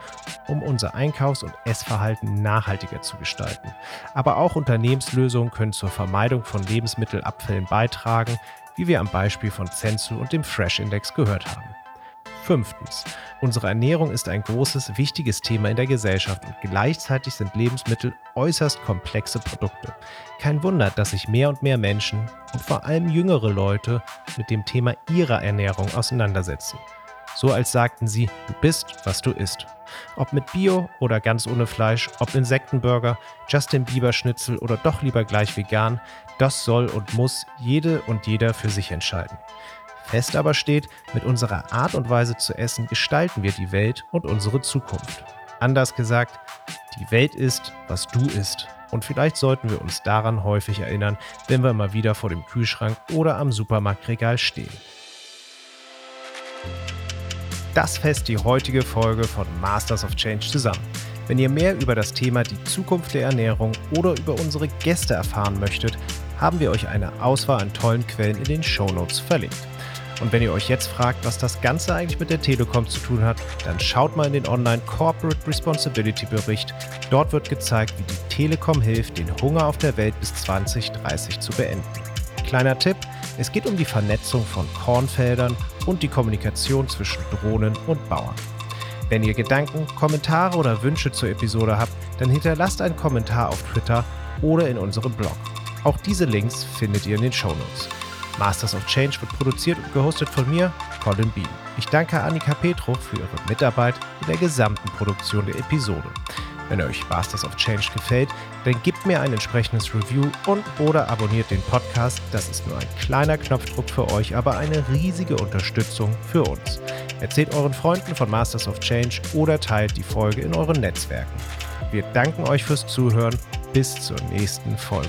um unser Einkaufs- und Essverhalten nachhaltiger zu gestalten. Aber auch Unternehmenslösungen können zur Vermeidung von Lebensmittelabfällen beitragen, wie wir am Beispiel von Zensu und dem Fresh Index gehört haben. Fünftens. Unsere Ernährung ist ein großes, wichtiges Thema in der Gesellschaft und gleichzeitig sind Lebensmittel äußerst komplexe Produkte. Kein Wunder, dass sich mehr und mehr Menschen und vor allem jüngere Leute mit dem Thema ihrer Ernährung auseinandersetzen. So als sagten sie, du bist, was du isst. Ob mit Bio oder ganz ohne Fleisch, ob Insektenburger, Justin Bieber Schnitzel oder doch lieber gleich vegan, das soll und muss jede und jeder für sich entscheiden. Fest aber steht, mit unserer Art und Weise zu essen gestalten wir die Welt und unsere Zukunft. Anders gesagt, die Welt ist, was du isst. Und vielleicht sollten wir uns daran häufig erinnern, wenn wir mal wieder vor dem Kühlschrank oder am Supermarktregal stehen. Das fest die heutige Folge von Masters of Change zusammen. Wenn ihr mehr über das Thema die Zukunft der Ernährung oder über unsere Gäste erfahren möchtet, haben wir euch eine Auswahl an tollen Quellen in den Shownotes verlinkt. Und wenn ihr euch jetzt fragt, was das Ganze eigentlich mit der Telekom zu tun hat, dann schaut mal in den Online Corporate Responsibility Bericht. Dort wird gezeigt, wie die Telekom hilft, den Hunger auf der Welt bis 2030 zu beenden. Kleiner Tipp, es geht um die Vernetzung von Kornfeldern und die Kommunikation zwischen Drohnen und Bauern. Wenn ihr Gedanken, Kommentare oder Wünsche zur Episode habt, dann hinterlasst einen Kommentar auf Twitter oder in unserem Blog. Auch diese Links findet ihr in den Shownotes. Masters of Change wird produziert und gehostet von mir, Colin Bean. Ich danke Annika Petro für ihre Mitarbeit in der gesamten Produktion der Episode. Wenn euch Masters of Change gefällt, dann gebt mir ein entsprechendes Review und oder abonniert den Podcast. Das ist nur ein kleiner Knopfdruck für euch, aber eine riesige Unterstützung für uns. Erzählt euren Freunden von Masters of Change oder teilt die Folge in euren Netzwerken. Wir danken euch fürs Zuhören. Bis zur nächsten Folge.